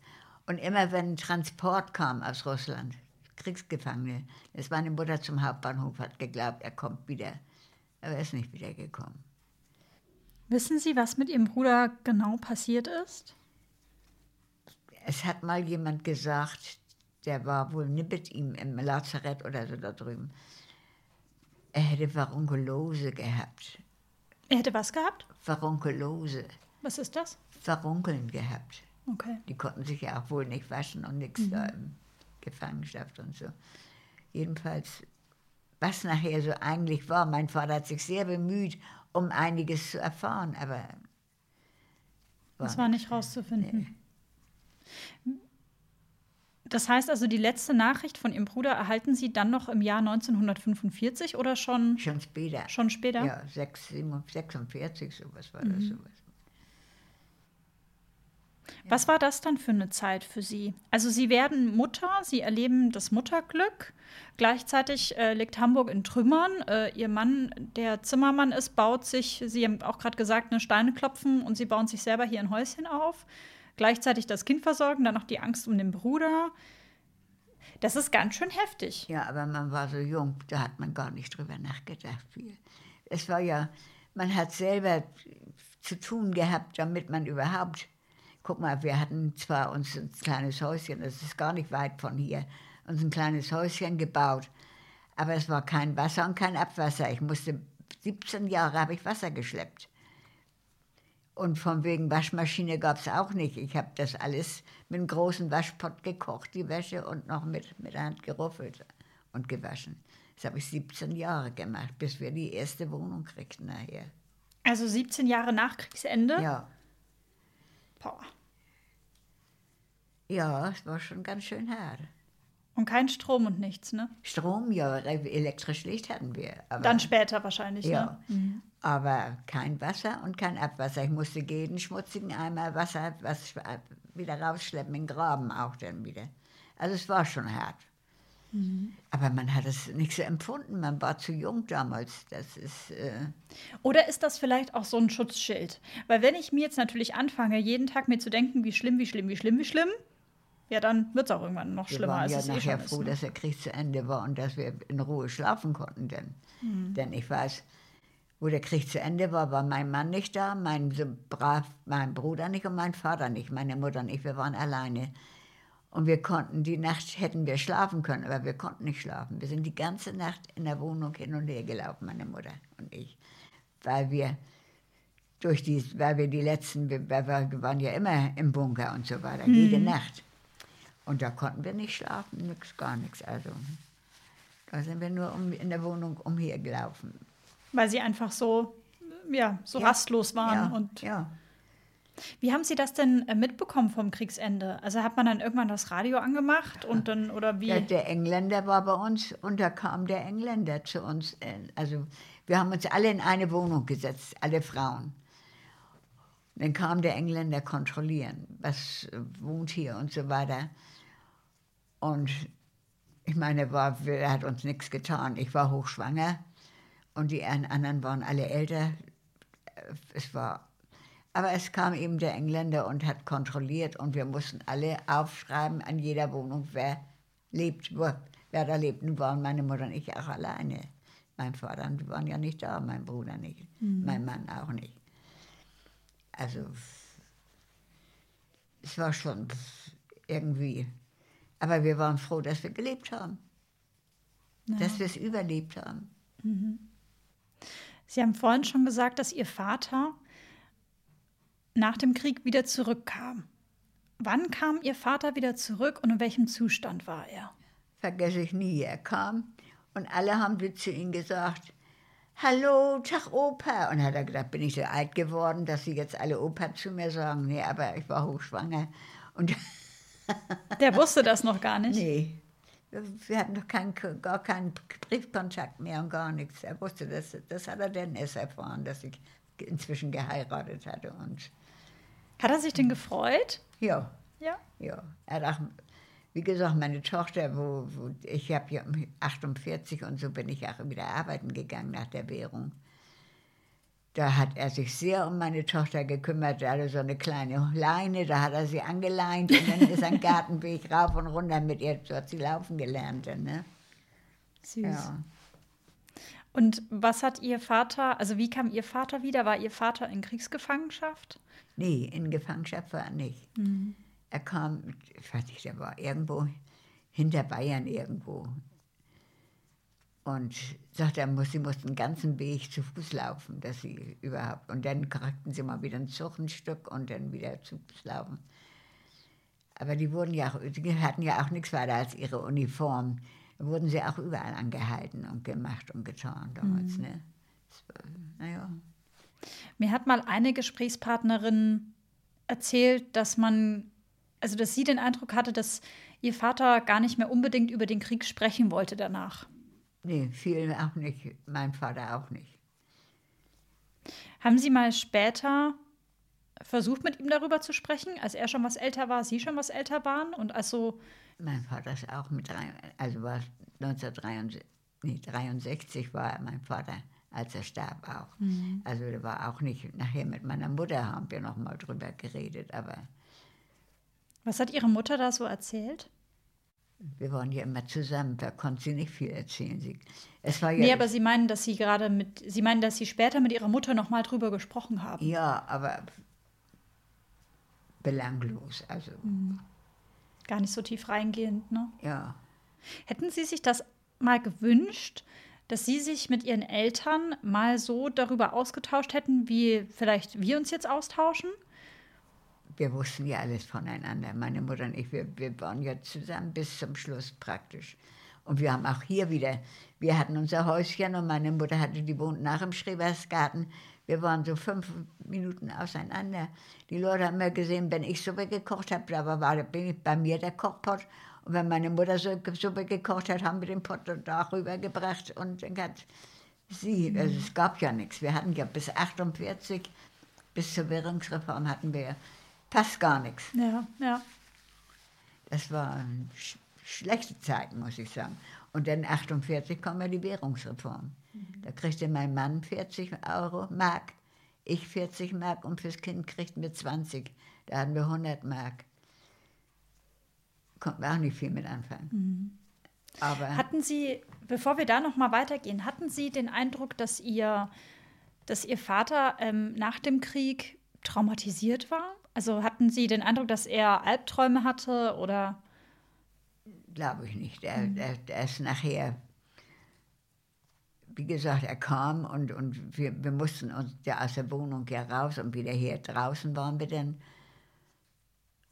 Speaker 1: Und immer wenn ein Transport kam aus Russland, Kriegsgefangene, ist meine Mutter zum Hauptbahnhof, hat geglaubt, er kommt wieder. Aber er ist nicht wiedergekommen.
Speaker 3: Wissen Sie, was mit Ihrem Bruder genau passiert ist?
Speaker 1: Es hat mal jemand gesagt, der war wohl mit ihm im Lazarett oder so da drüben. Er hätte Varunkelose gehabt.
Speaker 3: Er hätte was gehabt?
Speaker 1: Varunkelose.
Speaker 3: Was ist das?
Speaker 1: Verunkeln gehabt.
Speaker 3: Okay.
Speaker 1: Die konnten sich ja auch wohl nicht waschen und nichts da in Gefangenschaft und so. Jedenfalls, was nachher so eigentlich war, mein Vater hat sich sehr bemüht, um einiges zu erfahren, aber
Speaker 3: das war nicht rauszufinden. Nee. Das heißt also, die letzte Nachricht von Ihrem Bruder erhalten Sie dann noch im Jahr 1945 oder schon?
Speaker 1: Schon später.
Speaker 3: Schon später?
Speaker 1: Ja, 6, 46, sowas war das. Mhm.
Speaker 3: Was war das dann für eine Zeit für Sie? Also Sie werden Mutter, Sie erleben das Mutterglück. Gleichzeitig äh, liegt Hamburg in Trümmern. Äh, Ihr Mann, der Zimmermann ist, baut sich, Sie haben auch gerade gesagt, eine Steine klopfen und Sie bauen sich selber hier ein Häuschen auf gleichzeitig das Kind versorgen, dann noch die Angst um den Bruder. Das ist ganz schön heftig.
Speaker 1: Ja, aber man war so jung, da hat man gar nicht drüber nachgedacht. Viel. Es war ja, man hat selber zu tun gehabt, damit man überhaupt, guck mal, wir hatten zwar uns ein kleines Häuschen, das ist gar nicht weit von hier, uns ein kleines Häuschen gebaut, aber es war kein Wasser und kein Abwasser. Ich musste, 17 Jahre habe ich Wasser geschleppt. Und von wegen Waschmaschine gab es auch nicht. Ich habe das alles mit einem großen Waschpott gekocht, die Wäsche, und noch mit, mit der Hand geruffelt und gewaschen. Das habe ich 17 Jahre gemacht, bis wir die erste Wohnung kriegten nachher.
Speaker 3: Also 17 Jahre nach Kriegsende?
Speaker 1: Ja. Boah. Ja, es war schon ganz schön hart.
Speaker 3: Und kein Strom und nichts, ne?
Speaker 1: Strom, ja, elektrisch Licht hatten wir.
Speaker 3: Dann später wahrscheinlich,
Speaker 1: ja. Ne? Mhm aber kein Wasser und kein Abwasser. Ich musste jeden schmutzigen Eimer Wasser was wieder rausschleppen, in den Graben auch dann wieder. Also es war schon hart. Mhm. Aber man hat es nicht so empfunden, man war zu jung damals. Das ist, äh
Speaker 3: Oder ist das vielleicht auch so ein Schutzschild? Weil wenn ich mir jetzt natürlich anfange, jeden Tag mir zu denken, wie schlimm, wie schlimm, wie schlimm, wie schlimm, ja, dann wird es auch irgendwann noch schlimmer.
Speaker 1: Wir waren ja als es eh nachher eh froh, ist, ne? dass der Krieg zu Ende war und dass wir in Ruhe schlafen konnten. Denn, mhm. denn ich weiß, wo der Krieg zu Ende war, war mein Mann nicht da, mein, mein Bruder nicht und mein Vater nicht, meine Mutter nicht. Wir waren alleine. Und wir konnten, die Nacht hätten wir schlafen können, aber wir konnten nicht schlafen. Wir sind die ganze Nacht in der Wohnung hin und her gelaufen, meine Mutter und ich. Weil wir durch die, weil wir die letzten, wir, wir waren ja immer im Bunker und so weiter, mhm. jede Nacht. Und da konnten wir nicht schlafen, nix, gar nichts. Also da sind wir nur um, in der Wohnung umhergelaufen.
Speaker 3: Weil sie einfach so, ja, so ja. rastlos waren.
Speaker 1: Ja.
Speaker 3: Und
Speaker 1: ja.
Speaker 3: Wie haben Sie das denn äh, mitbekommen vom Kriegsende? Also hat man dann irgendwann das Radio angemacht und dann oder wie?
Speaker 1: Ja, der Engländer war bei uns und da kam der Engländer zu uns. Äh, also wir haben uns alle in eine Wohnung gesetzt, alle Frauen. Dann kam der Engländer kontrollieren, was äh, wohnt hier und so weiter. Und ich meine, war, er hat uns nichts getan. Ich war hochschwanger und die anderen waren alle älter. Es war, aber es kam eben der Engländer und hat kontrolliert und wir mussten alle aufschreiben an jeder Wohnung, wer lebt, wo, wer da lebt. Nun waren meine Mutter und ich auch alleine. Mein Vater, die waren ja nicht da, mein Bruder nicht, mhm. mein Mann auch nicht. Also es war schon irgendwie, aber wir waren froh, dass wir gelebt haben, ja. dass wir es überlebt haben. Mhm.
Speaker 3: Sie haben vorhin schon gesagt, dass Ihr Vater nach dem Krieg wieder zurückkam. Wann kam Ihr Vater wieder zurück und in welchem Zustand war er?
Speaker 1: Vergesse ich nie. Er kam und alle haben zu ihm gesagt, Hallo, Tag Opa. Und hat er gedacht, bin ich so alt geworden, dass sie jetzt alle Opa zu mir sagen? Nee, aber ich war hochschwanger. Und
Speaker 3: Der wusste das noch gar nicht?
Speaker 1: Nee. Wir hatten doch kein, gar keinen Briefkontakt mehr und gar nichts. Er wusste das, das hat er dann erst erfahren, dass ich inzwischen geheiratet hatte. Und
Speaker 3: hat er sich denn gefreut?
Speaker 1: Ja.
Speaker 3: Ja?
Speaker 1: Ja. Er hat auch, wie gesagt, meine Tochter, wo, wo ich habe ja 48 und so bin ich auch wieder arbeiten gegangen nach der Währung da hat er sich sehr um meine Tochter gekümmert. Er hatte so eine kleine Leine, da hat er sie angeleint und dann ist ein Gartenweg rauf und runter mit ihr. So hat sie laufen gelernt. Ne?
Speaker 3: Süß. Ja. Und was hat Ihr Vater, also wie kam Ihr Vater wieder? War Ihr Vater in Kriegsgefangenschaft?
Speaker 1: Nee, in Gefangenschaft war er nicht. Mhm. Er kam, ich weiß nicht, er war irgendwo hinter Bayern irgendwo und sagte, er muss, sie mussten den ganzen Weg zu Fuß laufen, dass sie überhaupt. Und dann kriegten sie mal wieder ein Zuchenstück und dann wieder zu Fuß laufen. Aber die wurden ja auch, die hatten ja auch nichts weiter als ihre Uniform. Da wurden sie auch überall angehalten und gemacht und getan damals. Mhm. Ne? War, naja.
Speaker 3: Mir hat mal eine Gesprächspartnerin erzählt, dass man, also dass sie den Eindruck hatte, dass ihr Vater gar nicht mehr unbedingt über den Krieg sprechen wollte danach.
Speaker 1: Nee, viel auch nicht. Mein Vater auch nicht.
Speaker 3: Haben Sie mal später versucht, mit ihm darüber zu sprechen, als er schon was älter war, Sie schon was älter waren und also
Speaker 1: Mein Vater ist auch mit drei, also war 1963, nee, 63 war mein Vater, als er starb auch. Also der war auch nicht, nachher mit meiner Mutter haben wir noch mal drüber geredet, aber
Speaker 3: was hat Ihre Mutter da so erzählt?
Speaker 1: wir waren ja immer zusammen, da konnte sie nicht viel erzählen. Sie, es war ja,
Speaker 3: Nee, aber Sie meinen, dass Sie gerade mit, Sie meinen, dass Sie später mit Ihrer Mutter noch mal drüber gesprochen haben.
Speaker 1: ja, aber belanglos, also
Speaker 3: Gar nicht so tief reingehend, ne?
Speaker 1: ja.
Speaker 3: Hätten Sie sich das mal gewünscht, dass Sie sich mit Ihren Eltern mal so darüber ausgetauscht hätten, wie vielleicht wir uns jetzt austauschen?
Speaker 1: Wir wussten ja alles voneinander, meine Mutter und ich. Wir, wir waren ja zusammen bis zum Schluss praktisch. Und wir haben auch hier wieder, wir hatten unser Häuschen und meine Mutter hatte, die wohnt nach im Schrebersgarten. Wir waren so fünf Minuten auseinander. Die Leute haben immer gesehen, wenn ich Suppe gekocht habe, da war, war bin ich bei mir der Kochpott. Und wenn meine Mutter so Suppe gekocht hat, haben wir den Pott darüber gebracht und dann hat sie, also es gab ja nichts. Wir hatten ja bis 48, bis zur Währungsreform hatten wir fast gar nichts.
Speaker 3: Ja, ja.
Speaker 1: Das war sch schlechte Zeit, muss ich sagen. Und dann 48 kam ja die Währungsreform. Da kriegte mein Mann 40 Euro Mark, ich 40 Mark und fürs Kind kriegten wir 20. Da hatten wir 100 Mark. Konnten wir auch nicht viel mit anfangen. Aber
Speaker 3: Hatten Sie, bevor wir da noch mal weitergehen, hatten Sie den Eindruck, dass Ihr, dass Ihr Vater ähm, nach dem Krieg traumatisiert war? Also hatten Sie den Eindruck, dass er Albträume hatte oder?
Speaker 1: glaube ich nicht. Der, der, der ist nachher, wie gesagt, er kam und, und wir, wir mussten uns ja aus der Wohnung ja raus und wieder hier draußen waren wir dann.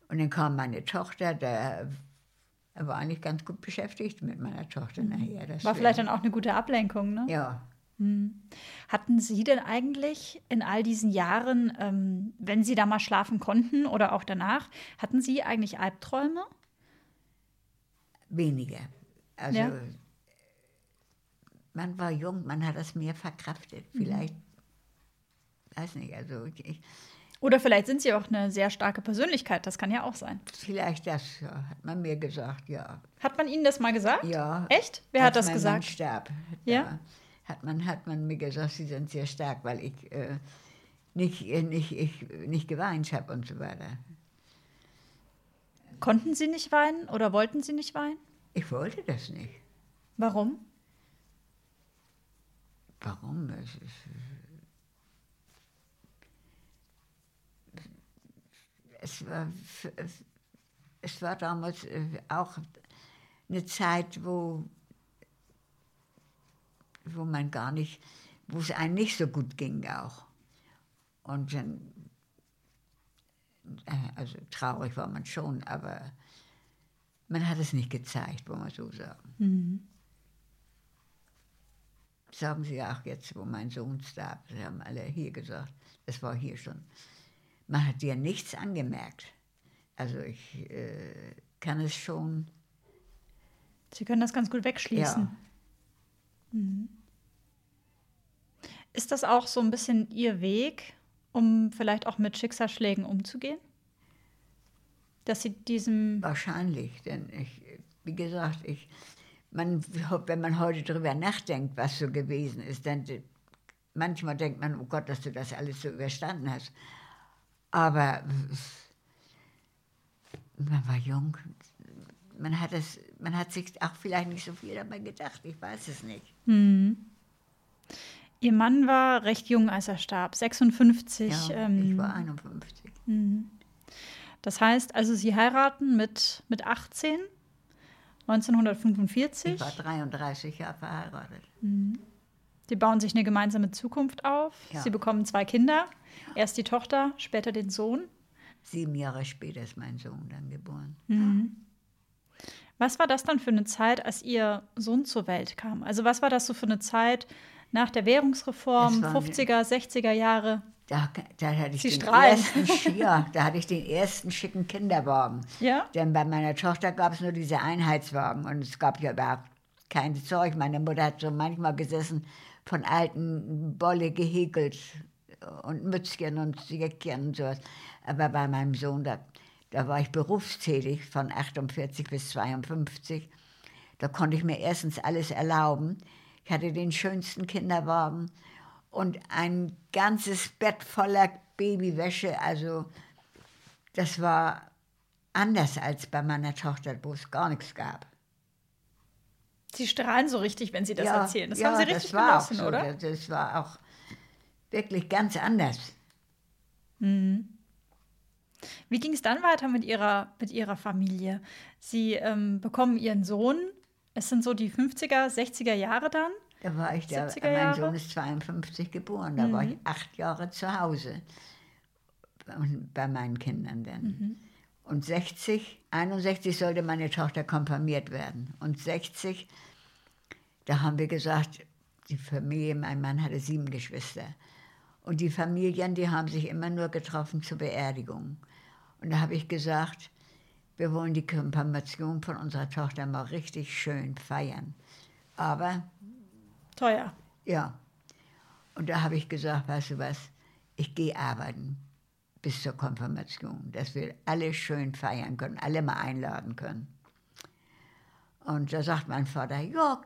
Speaker 1: Und dann kam meine Tochter, der er war eigentlich ganz gut beschäftigt mit meiner Tochter nachher. Das
Speaker 3: War vielleicht dann auch eine gute Ablenkung, ne?
Speaker 1: Ja,
Speaker 3: Hatten Sie denn eigentlich in all diesen Jahren, ähm, wenn Sie da mal schlafen konnten oder auch danach, hatten Sie eigentlich Albträume?
Speaker 1: weniger. Also
Speaker 3: Ja.
Speaker 1: man war jung, man hat das mehr verkraftet. Vielleicht, weiß nicht, also ich,
Speaker 3: Oder vielleicht sind Sie auch eine sehr starke Persönlichkeit, das kann ja auch sein.
Speaker 1: vielleicht das ja, hat man mir gesagt, ja.
Speaker 3: Hat man Ihnen das mal gesagt?
Speaker 1: Ja.
Speaker 3: Echt? Wer hat das
Speaker 1: mein Mann
Speaker 3: gesagt?
Speaker 1: starb,
Speaker 3: Ja?
Speaker 1: da hat man, hat man mir gesagt, sie sind sehr stark, weil ich äh, nicht, äh, nicht, ich, nicht geweint habe und so weiter.
Speaker 3: Konnten Sie nicht weinen oder wollten Sie nicht weinen?
Speaker 1: Ich wollte das nicht.
Speaker 3: Warum?
Speaker 1: Warum? Es, ist, es, war, es war damals äh, auch eine Zeit, wo, wo man gar nicht, wo es einem nicht so gut ging auch. Und dann, äh, also traurig war man schon, aber man hat es nicht gezeigt, wollen wir so sagen. Sagen Sie auch jetzt, wo mein Sohn starb, Sie haben alle hier gesagt, das war hier schon. Man hat dir nichts angemerkt. Also ich äh, kann es schon,
Speaker 3: Sie können das ganz gut wegschließen.
Speaker 1: ja,
Speaker 3: Ist das auch so ein bisschen Ihr Weg, um vielleicht auch mit Schicksalsschlägen umzugehen? Dass Sie diesem.
Speaker 1: wahrscheinlich. Denn ich, wie gesagt, ich, man, wenn man heute darüber nachdenkt, was so gewesen ist, dann manchmal denkt man, oh Gott, dass du das alles so überstanden hast. Aber man war jung. Man hat, es, man hat sich auch vielleicht nicht so viel dabei gedacht. Ich weiß es nicht.
Speaker 3: Ihr Mann war recht jung, als er starb, 56.
Speaker 1: Ja,
Speaker 3: ähm,
Speaker 1: ich war 51.
Speaker 3: Das heißt, also Sie heiraten mit, mit 18, 1945.
Speaker 1: Ich war 33 Jahre verheiratet.
Speaker 3: Sie bauen sich eine gemeinsame Zukunft auf.
Speaker 1: Ja.
Speaker 3: Sie bekommen zwei Kinder. Erst die Tochter, später den Sohn.
Speaker 1: Sieben Jahre später ist mein Sohn dann geboren.
Speaker 3: Was war das dann für eine Zeit, als Ihr Sohn zur Welt kam? Also was war das so für eine Zeit nach der Währungsreform,
Speaker 1: Es war eine-
Speaker 3: 50er, 60er Jahre?
Speaker 1: Da, da hatte ich
Speaker 3: Sie
Speaker 1: den
Speaker 3: strahlen.
Speaker 1: ersten, ja, da hatte ich den ersten schicken Kinderwagen.
Speaker 3: Ja?
Speaker 1: Denn bei meiner Tochter gab es nur diese Einheitswagen und es gab ja überhaupt kein Zeug. Meine Mutter hat so manchmal gesessen, von alten Bolle gehäkelt und Mützchen und Jäckchen und sowas. Aber bei meinem Sohn, da, da war ich berufstätig von 48 bis 52. Da konnte ich mir erstens alles erlauben. Ich hatte den schönsten Kinderwagen und ein ganzes Bett voller Babywäsche. Also das war anders als bei meiner Tochter, wo es gar nichts gab.
Speaker 3: Sie strahlen so richtig, wenn Sie das erzählen. Das haben Sie richtig
Speaker 1: das war
Speaker 3: genossen,
Speaker 1: so.
Speaker 3: oder?
Speaker 1: Das war auch wirklich ganz anders.
Speaker 3: Wie ging es dann weiter mit Ihrer, mit Ihrer Familie? Sie ähm, bekommen Ihren Sohn. Es sind so die 50er, 60er Jahre dann.
Speaker 1: Da war ich da,
Speaker 3: 70er
Speaker 1: mein
Speaker 3: Jahre?
Speaker 1: Sohn ist 52 geboren, da war ich
Speaker 3: Mhm.
Speaker 1: acht Jahre zu Hause und bei meinen Kindern dann.
Speaker 3: Mhm.
Speaker 1: Und 60, 61 sollte meine Tochter konfirmiert werden. Und 60, da haben wir gesagt, die Familie, mein Mann hatte sieben Geschwister. Und die Familien, die haben sich immer nur getroffen zur Beerdigung. Und da habe ich gesagt, wir wollen die Konfirmation von unserer Tochter mal richtig schön feiern. Aber
Speaker 3: Teuer.
Speaker 1: ja. Und da habe ich gesagt, weißt du was, ich gehe arbeiten bis zur Konfirmation, dass wir alle schön feiern können, alle mal einladen können. Und da sagt mein Vater, ja,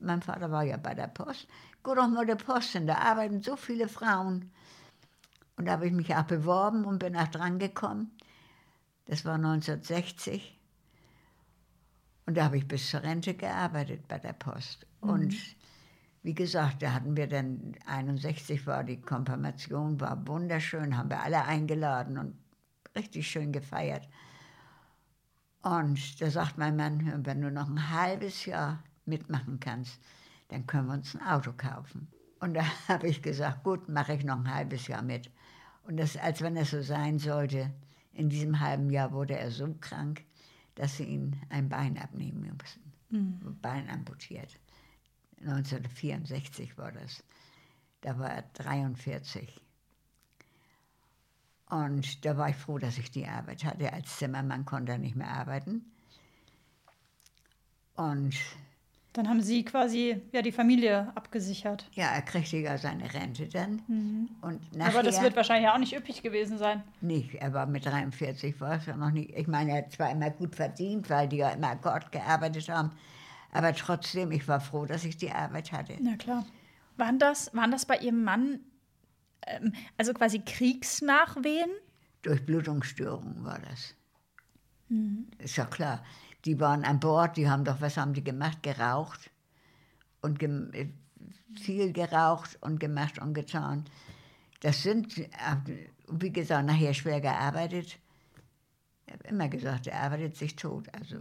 Speaker 1: mein Vater war ja bei der Post, geh doch mal der Post hin, da arbeiten so viele Frauen. Und da habe ich mich auch beworben und bin auch dran gekommen. Das war 1960. Und da habe ich bis zur Rente gearbeitet bei der Post. Und wie gesagt, da hatten wir dann, 61 war die Konfirmation, war wunderschön, haben wir alle eingeladen und richtig schön gefeiert. Und da sagt mein Mann, "Hör, wenn du noch ein halbes Jahr mitmachen kannst, dann können wir uns ein Auto kaufen. Und da habe ich gesagt, gut, mache ich noch ein halbes Jahr mit. Und das, als wenn es so sein sollte, in diesem halben Jahr wurde er so krank, dass sie ihm ein Bein abnehmen mussten. Bein amputiert. 1964 war das. Da war er 43. Und da war ich froh, dass ich die Arbeit hatte. Als Zimmermann konnte er nicht mehr arbeiten. Und
Speaker 3: Dann haben Sie quasi ja, die Familie abgesichert.
Speaker 1: ja, er kriegte ja seine Rente dann. Und nachher,
Speaker 3: Aber das wird wahrscheinlich auch nicht üppig gewesen sein.
Speaker 1: nicht, er war mit 43, war es ja noch nicht. Ich meine, er hat zwar immer gut verdient, weil die ja immer Akkord gearbeitet haben. Aber trotzdem, ich war froh, dass ich die Arbeit hatte.
Speaker 3: Na klar. Waren das, waren das bei Ihrem Mann ähm, also quasi Kriegsnachwehen?
Speaker 1: Durch Blutungsstörungen war das. Ist ja klar. Die waren an Bord, die haben doch, was haben die gemacht? Geraucht. Und gem äh, viel geraucht und gemacht und getan. Das sind, äh, wie gesagt, nachher schwer gearbeitet. Ich habe immer gesagt, er arbeitet sich tot. Also,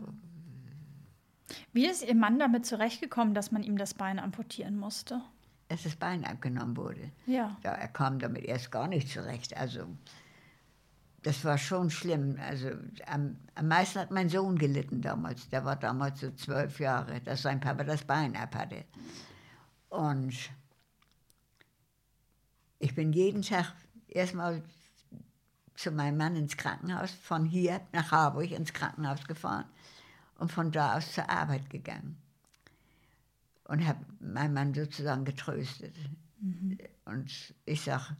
Speaker 3: Wie ist Ihr Mann damit zurechtgekommen, dass man ihm das Bein amputieren musste?
Speaker 1: dass das Bein abgenommen wurde.
Speaker 3: Ja.
Speaker 1: Ja, er kam damit erst gar nicht zurecht. Also, das war schon schlimm. Also, am, am meisten hat mein Sohn gelitten damals. Der war damals so zwölf Jahre, dass sein Papa das Bein ab hatte. Und ich bin jeden Tag erstmal zu meinem Mann ins Krankenhaus, von hier nach Harburg ins Krankenhaus gefahren und von da aus zur Arbeit gegangen. Und habe meinen Mann sozusagen getröstet. Und ich sage,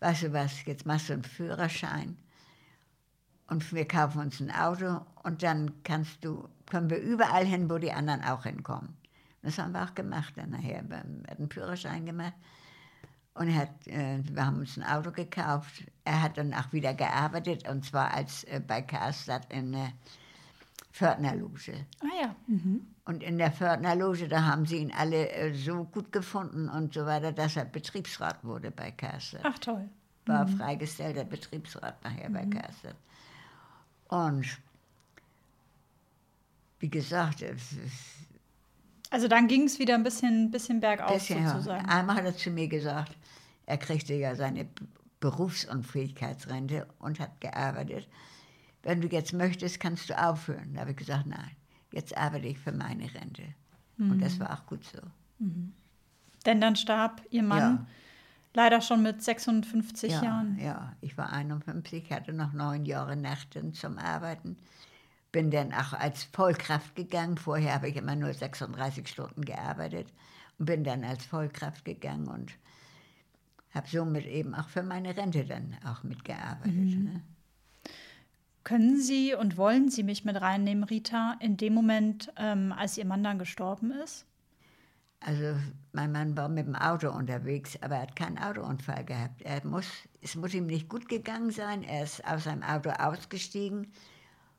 Speaker 1: weißt du was, jetzt machst du einen Führerschein und wir kaufen uns ein Auto und dann kannst du, können wir überall hin, wo die anderen auch hinkommen. Das haben wir auch gemacht dann nachher. Wir haben einen Führerschein gemacht und hat, äh, wir haben uns ein Auto gekauft. Er hat dann auch wieder gearbeitet und zwar als äh, bei Karstadt in der Pförtnerloge.
Speaker 3: Ah ja.
Speaker 1: Und in der Pförtnerloge, da haben sie ihn alle äh, so gut gefunden und so weiter, dass er Betriebsrat wurde bei Karstadt
Speaker 3: Ach toll.
Speaker 1: war freigestellter Betriebsrat nachher bei Karstadt. Und wie gesagt, es ist
Speaker 3: Also dann ging es wieder ein bisschen, bisschen bergauf
Speaker 1: bisschen,
Speaker 3: sozusagen.
Speaker 1: einmal hat er zu mir gesagt, er kriegte ja seine Berufsunfähigkeitsrente und hat gearbeitet. Wenn du jetzt möchtest, kannst du aufhören. Da habe ich gesagt, nein, jetzt arbeite ich für meine Rente. Und das war auch gut so.
Speaker 3: Denn dann starb Ihr Mann Leider schon mit 56
Speaker 1: ja,
Speaker 3: Jahren.
Speaker 1: Ja, ich war 51, hatte noch neun Jahre Nächte zum Arbeiten. Bin dann auch als Vollkraft gegangen. Vorher habe ich immer nur 36 Stunden gearbeitet und bin dann als Vollkraft gegangen und habe somit eben auch für meine Rente dann auch mitgearbeitet. Mhm. Ne?
Speaker 3: Können Sie und wollen Sie mich mit reinnehmen, Rita, in dem Moment, ähm, als Ihr Mann dann gestorben ist?
Speaker 1: Also mein Mann war mit dem Auto unterwegs, aber er hat keinen Autounfall gehabt. Er muss, es muss ihm nicht gut gegangen sein. Er ist aus seinem Auto ausgestiegen,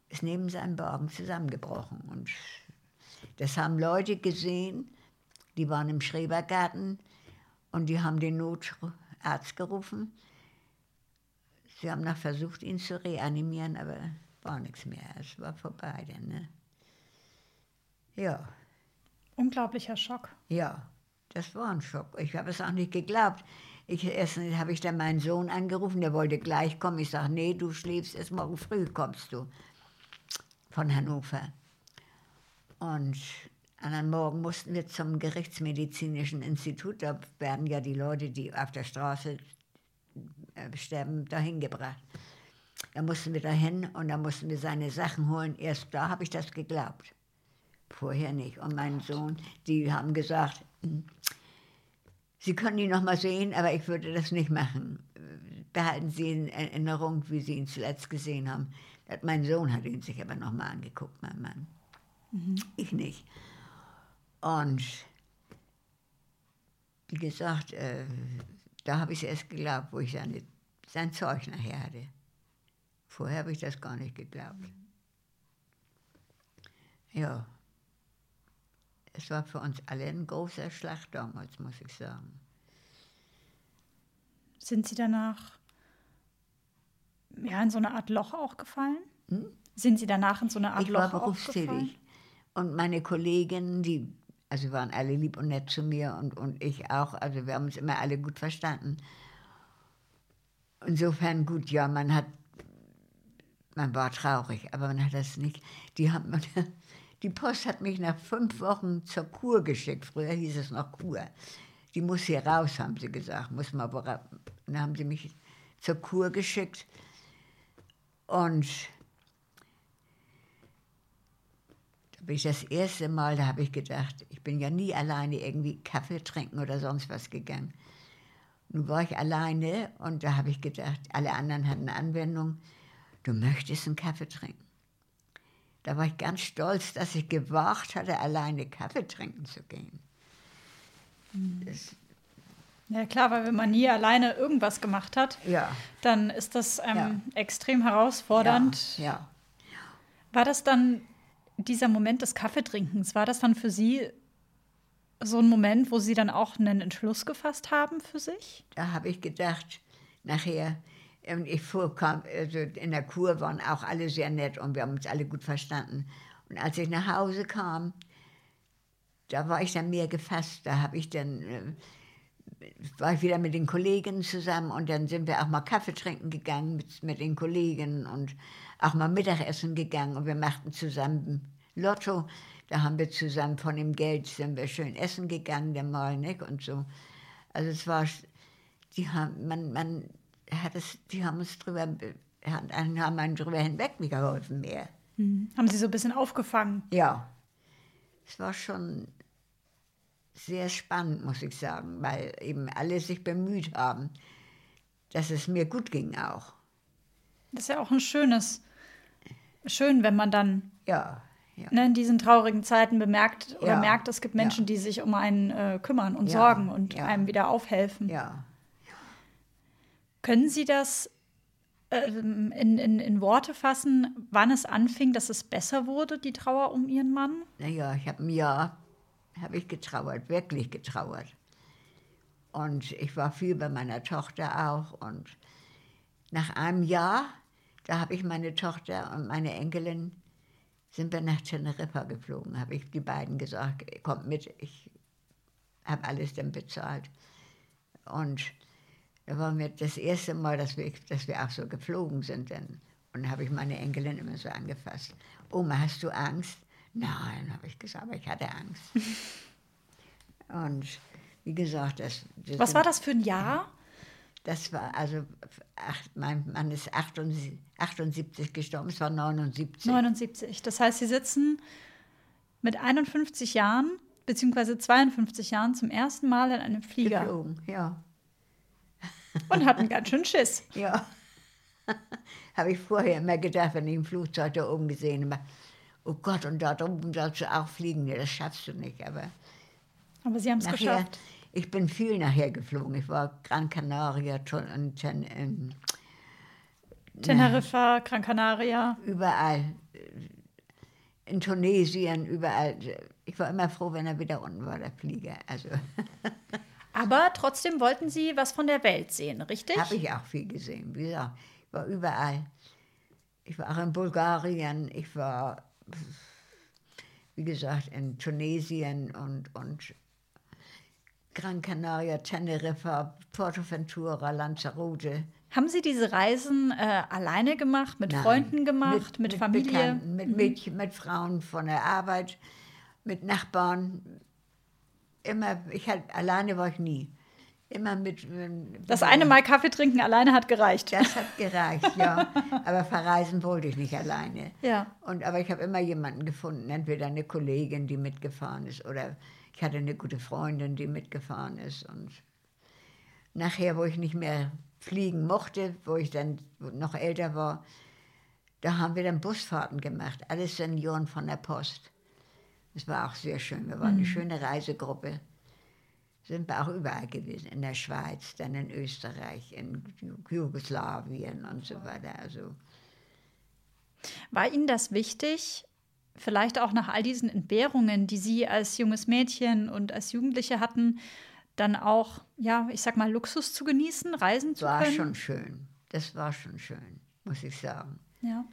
Speaker 1: ist neben seinem Wagen zusammengebrochen. Und das haben Leute gesehen, die waren im Schrebergarten und die haben den Notarzt gerufen. Sie haben noch versucht, ihn zu reanimieren, aber war nichts mehr. Es war vorbei dann, ne? Ja.
Speaker 3: Unglaublicher Schock.
Speaker 1: Ja, das war ein Schock. Ich habe es auch nicht geglaubt. Ich, erst habe ich dann meinen Sohn angerufen, der wollte gleich kommen. Ich sage, nee, du schläfst, erst morgen früh kommst du von Hannover. Und anderen Morgen mussten wir zum Gerichtsmedizinischen Institut. Da werden ja die Leute, die auf der Straße sterben, dahin gebracht. Da mussten wir dahin und da mussten wir seine Sachen holen. Erst da habe ich das geglaubt. Vorher nicht. Und mein Sohn, die haben gesagt, hm, Sie können ihn noch mal sehen, aber ich würde das nicht machen. Behalten Sie in Erinnerung, wie Sie ihn zuletzt gesehen haben. Mein Sohn hat ihn sich aber noch mal angeguckt, mein Mann. Mhm. Ich nicht. Und wie gesagt, äh, da habe ich es erst geglaubt, wo ich seine, sein Zeug nachher hatte. Vorher habe ich das gar nicht geglaubt. Ja. Es war für uns alle ein großer Schlag damals, muss ich sagen.
Speaker 3: Sind Sie danach ja, in so eine Art Loch auch gefallen? Hm? Sind Sie danach in so eine Art
Speaker 1: ich
Speaker 3: Loch
Speaker 1: Ich war berufstätig. Und meine Kolleginnen, die also waren alle lieb und nett zu mir und, und ich auch. Also wir haben uns immer alle gut verstanden. Insofern gut, ja, man hat, man war traurig, aber man hat das nicht. Die, haben, die Post hat mich nach fünf Wochen zur Kur geschickt. Früher hieß es noch Kur. Die muss hier raus, haben sie gesagt. Muss mal, dann haben sie mich zur Kur geschickt. Und bin ich das erste Mal, da habe ich gedacht, ich bin ja nie alleine irgendwie Kaffee trinken oder sonst was gegangen. Nun war ich alleine und da habe ich gedacht, alle anderen hatten Anwendung, du möchtest einen Kaffee trinken. Da war ich ganz stolz, dass ich gewagt hatte, alleine Kaffee trinken zu gehen.
Speaker 3: Das, ja klar, weil wenn man nie alleine irgendwas gemacht hat,
Speaker 1: ja.
Speaker 3: dann ist das ähm, ja. extrem herausfordernd.
Speaker 1: Ja.
Speaker 3: War das dann dieser Moment des Kaffeetrinkens, war das dann für Sie so ein Moment, wo Sie dann auch einen Entschluss gefasst haben für sich?
Speaker 1: Da habe ich gedacht, nachher, ähm, ich vorkam, also in der Kur waren auch alle sehr nett und wir haben uns alle gut verstanden. Und als ich nach Hause kam, da war ich dann mehr gefasst. Da habe ich dann, äh, war ich wieder mit den Kollegen zusammen und dann sind wir auch mal Kaffee trinken gegangen mit, mit den Kollegen und auch mal Mittagessen gegangen und wir machten zusammen Lotto. Da haben wir zusammen von dem Geld sind wir schön essen gegangen, der Mal, nicht? Und so. Also es war, die haben, man, man hat es, die haben uns drüber, haben einen drüber hinweg geholfen mehr.
Speaker 3: Mhm. Haben Sie so ein bisschen aufgefangen?
Speaker 1: Ja. Es war schon sehr spannend, muss ich sagen, weil eben alle sich bemüht haben, dass es mir gut ging auch.
Speaker 3: Das ist ja auch ein schönes, schön, wenn man dann
Speaker 1: ja, ja.
Speaker 3: Ne, in diesen traurigen Zeiten bemerkt oder ja. merkt, es gibt Menschen, die sich um einen äh, kümmern und sorgen und einem wieder aufhelfen.
Speaker 1: Ja.
Speaker 3: Können Sie das ähm, in, in, in Worte fassen, wann es anfing, dass es besser wurde, die Trauer um Ihren Mann?
Speaker 1: Naja, ich habe ein Jahr habe ich getrauert, wirklich getrauert. Und ich war viel bei meiner Tochter auch. Und nach einem Jahr, da habe ich meine Tochter und meine Enkelin, sind wir nach Teneriffa geflogen, habe ich die beiden gesagt, kommt mit, ich habe alles dann bezahlt. Und da war mir das erste Mal, dass wir, dass wir auch so geflogen sind. Dann. Und habe ich meine Enkelin immer so angefasst. Oma, hast du Angst? Nein, habe ich gesagt, aber ich hatte Angst. Und wie gesagt, das.
Speaker 3: das Was war das für ein Jahr?
Speaker 1: Das war also, ach, mein Mann ist 78, 78 gestorben, es war 79.
Speaker 3: 79. Das heißt, Sie sitzen mit 51 Jahren beziehungsweise 52 Jahren zum ersten Mal in einem Flieger
Speaker 1: Geflogen, ja.
Speaker 3: und hatten ganz schön Schiss.
Speaker 1: Ja. Habe ich vorher immer gedacht, wenn ich im Flugzeug da oben gesehen habe, oh Gott, und da oben sollst du auch fliegen. Nee, das schaffst du nicht. Aber
Speaker 3: Aber Sie haben es geschafft.
Speaker 1: Ich bin viel nachher geflogen. Ich war Gran Canaria, und Ten, ähm,
Speaker 3: Teneriffa, Gran Canaria.
Speaker 1: überall. In Tunesien, überall. Ich war immer froh, wenn er wieder unten war, der Flieger. Also
Speaker 3: Aber trotzdem wollten Sie was von der Welt sehen, richtig?
Speaker 1: habe ich auch viel gesehen. Wie gesagt, ich war überall. Ich war auch in Bulgarien, ich war, wie gesagt, in Tunesien und, und Gran Canaria, Teneriffa, Portoventura, Lanzarote.
Speaker 3: Haben Sie diese Reisen äh, alleine gemacht, mit
Speaker 1: Nein.
Speaker 3: Freunden gemacht, mit, Familie? Mhm.
Speaker 1: Bekannten, mit Mädchen, mit Frauen von der Arbeit, mit Nachbarn. Immer, ich halt, alleine war ich nie. Immer mit. mit-
Speaker 3: Das eine Mal Kaffee trinken alleine hat gereicht.
Speaker 1: Das hat gereicht, ja. Aber verreisen wollte ich nicht alleine.
Speaker 3: Ja.
Speaker 1: Und, aber ich habe immer jemanden gefunden, entweder eine Kollegin, die mitgefahren ist, oder ich hatte eine gute Freundin, die mitgefahren ist. Und nachher, wo ich nicht mehr fliegen mochte, wo ich dann noch älter war, da haben wir dann Busfahrten gemacht, alles Senioren von der Post. Das war auch sehr schön. Wir waren eine schöne Reisegruppe. Sind wir auch überall gewesen, in der Schweiz, dann in Österreich, in Ju- Jugoslawien und so weiter. Also
Speaker 3: War Ihnen das wichtig, vielleicht auch nach all diesen Entbehrungen, die Sie als junges Mädchen und als Jugendliche hatten, dann auch, ja, ich sag mal, Luxus zu genießen, reisen zu
Speaker 1: war
Speaker 3: können?
Speaker 1: schon schön. Das war schon schön, muss ich sagen.
Speaker 3: Ja.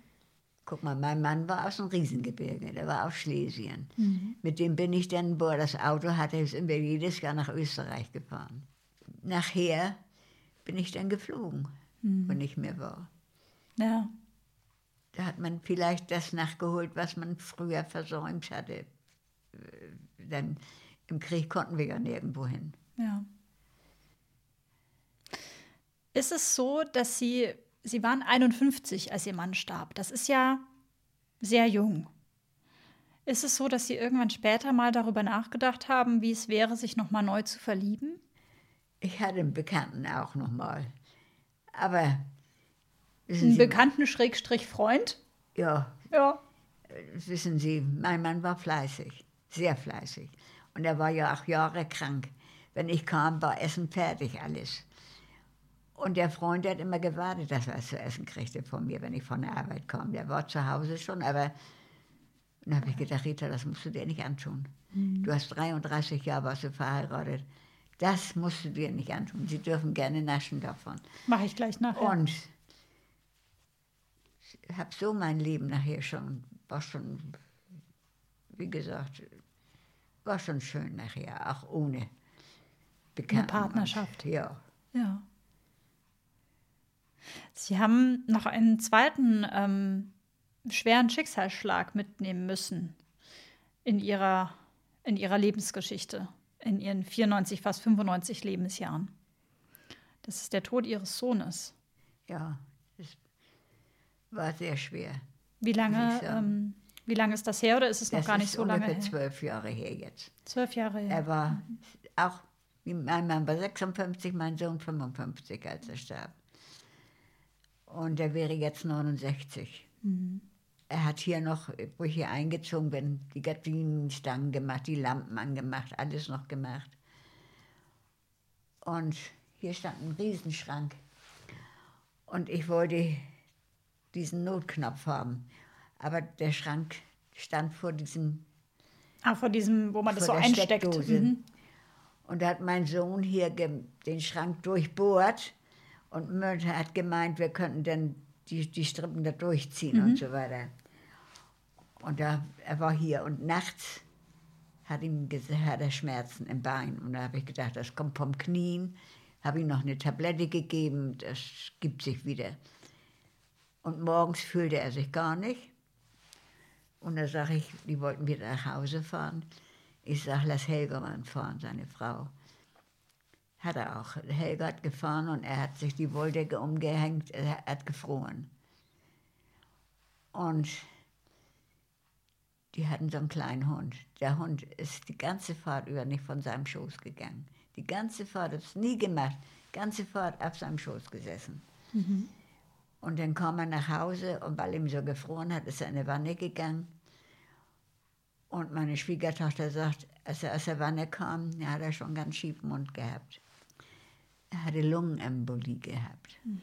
Speaker 1: Guck mal, mein Mann war aus dem Riesengebirge, der war aus Schlesien.
Speaker 3: Mhm.
Speaker 1: Mit dem bin ich dann, er das Auto hatte, sind wir jedes Jahr nach Österreich gefahren. Nachher bin ich dann geflogen,
Speaker 3: Mhm.
Speaker 1: wo ich mehr war.
Speaker 3: Ja.
Speaker 1: Da hat man vielleicht das nachgeholt, was man früher versäumt hatte. Denn im Krieg konnten wir ja nirgendwo hin.
Speaker 3: Ja. Ist es so, dass Sie, Sie waren 51, als Ihr Mann starb. Das ist ja sehr jung. Ist es so, dass Sie irgendwann später mal darüber nachgedacht haben, wie es wäre, sich nochmal neu zu verlieben?
Speaker 1: Ich hatte einen Bekannten auch noch mal. Aber wissen
Speaker 3: Einen bekannten Schrägstrich Freund?
Speaker 1: ja,
Speaker 3: Ja.
Speaker 1: wissen Sie, mein Mann war fleißig, sehr fleißig. Und er war ja auch Jahre krank. Wenn ich kam, war Essen fertig, alles. Und der Freund der hat immer gewartet, dass er was zu essen kriegte von mir, wenn ich von der Arbeit kam. Der war zu Hause schon, aber dann habe ich gedacht, Rita, das musst du dir nicht antun. Du hast 33 Jahre warst du verheiratet. Das musst du dir nicht antun. Sie dürfen gerne naschen davon.
Speaker 3: Mache ich gleich nachher.
Speaker 1: Und habe so mein Leben nachher schon, war schon, wie gesagt, war schon schön nachher, auch ohne Bekannten.
Speaker 3: Partnerschaft.
Speaker 1: Und, ja.
Speaker 3: Ja. Sie haben noch einen zweiten ähm, schweren Schicksalsschlag mitnehmen müssen in ihrer, in ihrer Lebensgeschichte, in ihren 94, fast 95 Lebensjahren. Das ist der Tod ihres Sohnes.
Speaker 1: Ja, war sehr schwer.
Speaker 3: Wie lange, ähm, wie lange ist das her oder ist es noch
Speaker 1: das
Speaker 3: gar nicht
Speaker 1: ist
Speaker 3: so lange
Speaker 1: ungefähr
Speaker 3: her?
Speaker 1: zwölf Jahre her jetzt.
Speaker 3: Zwölf Jahre her.
Speaker 1: Er war auch, mein Mann war 56, mein Sohn 55, als er starb. Und er wäre jetzt 69. Er hat hier noch, wo ich hier eingezogen bin, die Gardinenstangen gemacht, die Lampen angemacht, alles noch gemacht. Und hier stand ein Riesenschrank. Und ich wollte diesen Notknopf haben. Aber der Schrank stand vor diesem
Speaker 3: ah, vor diesem, wo man das so einsteckt. Mhm.
Speaker 1: Und da hat mein Sohn hier den Schrank durchbohrt und Mutter hat gemeint, wir könnten dann die, die Strippen da durchziehen
Speaker 3: Mhm.
Speaker 1: und so weiter. Und da, er war hier und nachts hat, ihm, hat er Schmerzen im Bein. Und da habe ich gedacht, das kommt vom Knien. Habe ihm noch eine Tablette gegeben, das gibt sich wieder. Und morgens fühlte er sich gar nicht. Und da sage ich, die wollten wieder nach Hause fahren. Ich sage, lass Helgermann fahren, seine Frau. hat er auch. Helga hat gefahren und er hat sich die Wolldecke umgehängt, er hat gefroren. Und die hatten so einen kleinen Hund. Der Hund ist die ganze Fahrt über nicht von seinem Schoß gegangen. Die ganze Fahrt, es nie gemacht, ganze Fahrt auf seinem Schoß gesessen. Mhm. Und dann kam er nach Hause und weil ihm so gefroren hat, ist er in die Wanne gegangen. Und meine Schwiegertochter sagt, als er aus der Wanne kam, ja, hat er schon ganz schiefen Mund gehabt. Er hatte Lungenembolie gehabt. Mhm.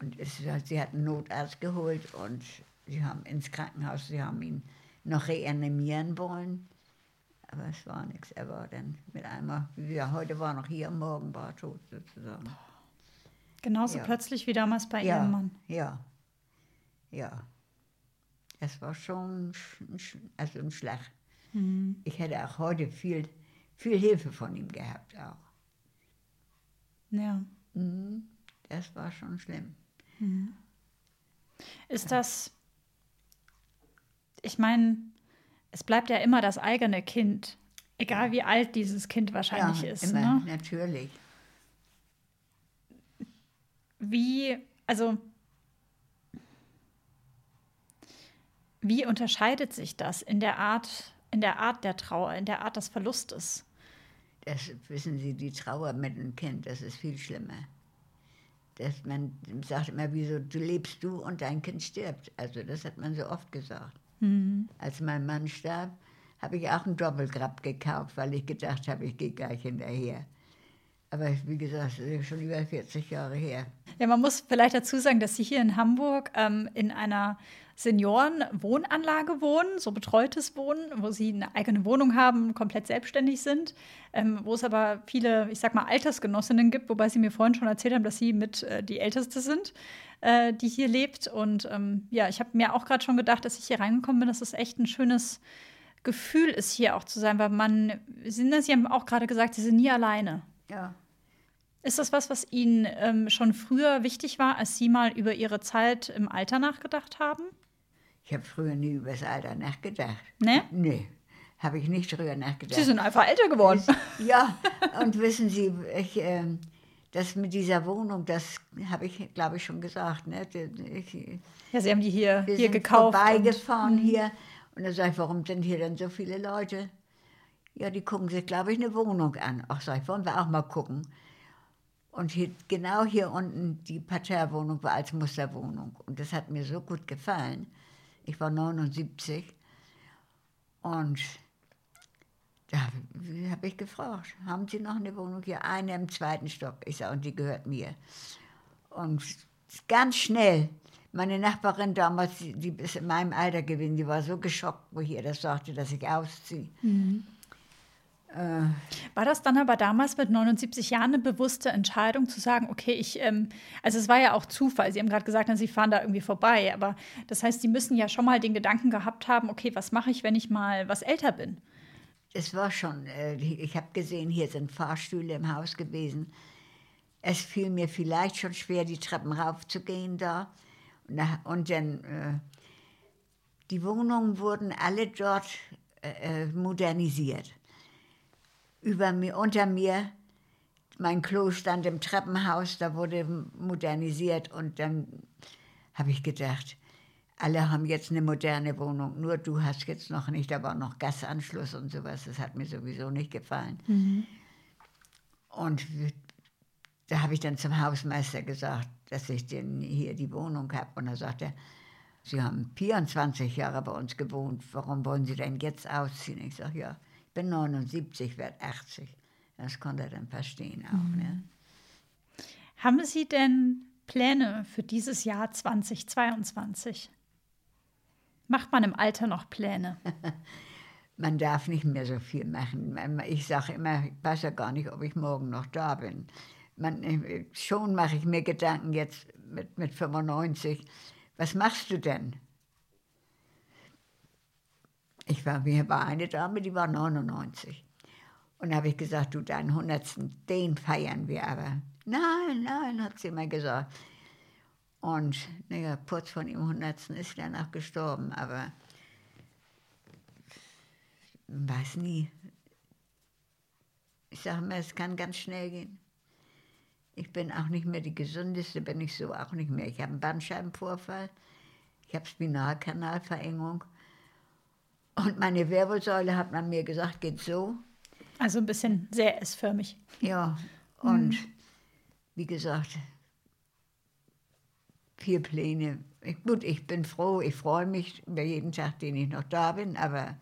Speaker 1: Und es, sie hat einen Notarzt geholt und sie haben ins Krankenhaus, sie haben ihn noch reanimieren wollen. Aber es war nichts. Er war dann mit einmal, wie ja, heute war noch hier, morgen war er tot sozusagen.
Speaker 3: Genauso ja. plötzlich wie damals bei ja, Ihrem Mann.
Speaker 1: Ja, ja. Es war schon also ein Schlag. Mhm. Ich hätte auch heute viel, viel Hilfe von ihm gehabt auch.
Speaker 3: Ja.
Speaker 1: Mhm. Das war schon schlimm.
Speaker 3: Mhm. Ist das, ich meine, es bleibt ja immer das eigene Kind, egal wie alt dieses Kind wahrscheinlich
Speaker 1: ja,
Speaker 3: ist.
Speaker 1: Immer,
Speaker 3: ne?
Speaker 1: natürlich.
Speaker 3: Wie, also, wie unterscheidet sich das in der Art, in der Art der Trauer, in der Art des Verlustes?
Speaker 1: Das wissen Sie, die Trauer mit dem Kind, das ist viel schlimmer. Das, man sagt immer, wieso du lebst du und dein Kind stirbt. Also das hat man so oft gesagt. Mhm. Als mein Mann starb, habe ich auch einen Doppelgrab gekauft, weil ich gedacht habe, ich gehe gleich hinterher. Aber wie gesagt, das ist schon über 40 Jahre her.
Speaker 3: Ja, man muss vielleicht dazu sagen, dass Sie hier in Hamburg ähm, in einer Seniorenwohnanlage wohnen, so betreutes Wohnen, wo sie eine eigene Wohnung haben, komplett selbstständig sind, ähm, wo es aber viele, ich sag mal, Altersgenossinnen gibt, wobei sie mir vorhin schon erzählt haben, dass sie mit äh, die Älteste sind, äh, die hier lebt. Und ähm, ja, ich habe mir auch gerade schon gedacht, dass ich hier reingekommen bin, dass es echt ein schönes Gefühl ist, hier auch zu sein, weil man, Sie, sie haben auch gerade gesagt, Sie sind nie alleine.
Speaker 1: Ja.
Speaker 3: Ist das was, was Ihnen ähm, schon früher wichtig war, als Sie mal über Ihre Zeit im Alter nachgedacht haben?
Speaker 1: Ich habe früher nie über das Alter nachgedacht.
Speaker 3: Ne?
Speaker 1: Nee, habe ich nicht drüber nachgedacht.
Speaker 3: Sie sind einfach älter geworden.
Speaker 1: ja, und wissen Sie, ich, äh, das mit dieser Wohnung, das habe ich, glaube ich, schon gesagt. Ne? Ich,
Speaker 3: ja, Sie haben die hier,
Speaker 1: wir
Speaker 3: hier
Speaker 1: sind
Speaker 3: gekauft.
Speaker 1: vorbeigefahren und, hier. Und dann sage ich, warum sind hier denn so viele Leute? Ja, die gucken sich, glaube ich, eine Wohnung an. Ach, sag ich, wollen wir auch mal gucken. Und hier, genau hier unten die Parterrewohnung war als Musterwohnung. Und das hat mir so gut gefallen. Ich war 79 und da habe ich gefragt, haben Sie noch eine Wohnung hier? Eine im zweiten Stock. Ich sage, und die gehört mir. Und ganz schnell, meine Nachbarin damals, die ist in meinem Alter gewesen, die war so geschockt, wo ich ihr das sagte, dass ich ausziehe. Mhm.
Speaker 3: Äh. War das dann aber damals mit 79 Jahren eine bewusste Entscheidung zu sagen, okay, ich, ähm, also es war ja auch Zufall, Sie haben gerade gesagt, Sie fahren da irgendwie vorbei, aber das heißt, Sie müssen ja schon mal den Gedanken gehabt haben, okay, was mache ich, wenn ich mal was älter bin?
Speaker 1: Es war schon, äh, ich habe gesehen, hier sind Fahrstühle im Haus gewesen. Es fiel mir vielleicht schon schwer, die Treppen raufzugehen da. Und dann, äh, die Wohnungen wurden alle dort modernisiert über mir, unter mir. Mein Klo stand im Treppenhaus, da wurde modernisiert und dann habe ich gedacht, alle haben jetzt eine moderne Wohnung, nur du hast jetzt noch nicht, da war noch Gasanschluss und sowas, das hat mir sowieso nicht gefallen. Mhm. Und da habe ich dann zum Hausmeister gesagt, dass ich denn hier die Wohnung habe. Und er sagte, Sie haben 24 Jahre bei uns gewohnt, warum wollen Sie denn jetzt ausziehen? Ich sage, ja, bin 79, werde 80. Das konnte er dann verstehen auch. Mhm. Ne?
Speaker 3: Haben Sie denn Pläne für dieses Jahr 2022? Macht man im Alter noch Pläne?
Speaker 1: man darf nicht mehr so viel machen. Ich sage immer, ich weiß ja gar nicht, ob ich morgen noch da bin. Man, äh, schon mache ich mir Gedanken jetzt mit, mit 95. Was machst du denn? Ich war, mir war eine Dame, die war 99. Und da habe ich gesagt, du, deinen Hundertsten, den feiern wir aber. Nein, nein, hat sie immer gesagt. Und naja, kurz vor dem Hundertsten ist sie danach gestorben, aber weiß nie. Ich sage mal, es kann ganz schnell gehen. Ich bin auch nicht mehr die gesundeste, bin ich so auch nicht mehr. Ich habe einen Bandscheibenvorfall, ich habe Spinalkanalverengung und meine Wirbelsäule, hat man mir gesagt, geht so.
Speaker 3: Also ein bisschen sehr S-förmig.
Speaker 1: Ja, und wie gesagt, vier Pläne. Ich, gut, ich bin froh, ich freue mich über jeden Tag, den ich noch da bin, aber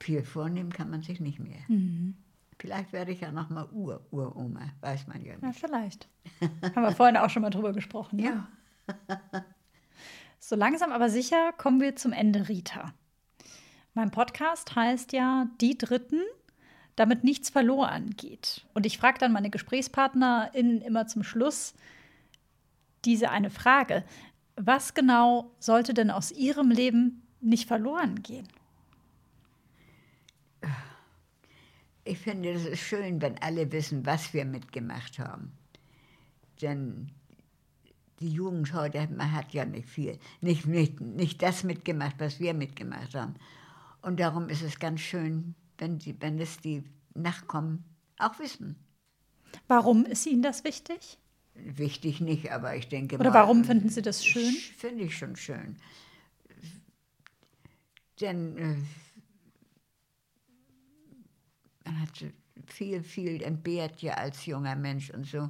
Speaker 1: viel vornehmen kann man sich nicht mehr. Vielleicht werde ich ja noch mal Ur-Uroma, weiß man ja
Speaker 3: Ja,
Speaker 1: nicht.
Speaker 3: vielleicht. Haben wir vorhin auch schon mal drüber gesprochen. Ne?
Speaker 1: Ja,
Speaker 3: So langsam aber sicher kommen wir zum Ende, Rita. Mein Podcast heißt ja Die Dritten, damit nichts verloren geht. Und ich frage dann meine GesprächspartnerInnen immer zum Schluss diese eine Frage. Was genau sollte denn aus ihrem Leben nicht verloren gehen?
Speaker 1: ich finde, es ist schön, wenn alle wissen, was wir mitgemacht haben. Denn die Jugend heute, hat ja nicht viel, nicht, nicht, nicht das mitgemacht, was wir mitgemacht haben. Und darum ist es ganz schön, wenn, die, wenn es die Nachkommen auch wissen.
Speaker 3: Warum ist Ihnen das wichtig?
Speaker 1: Wichtig nicht, aber ich denke
Speaker 3: Oder
Speaker 1: mal,
Speaker 3: warum finden Sie das schön?
Speaker 1: Finde ich schon schön. Denn äh, man hat viel, viel entbehrt ja als junger Mensch und so.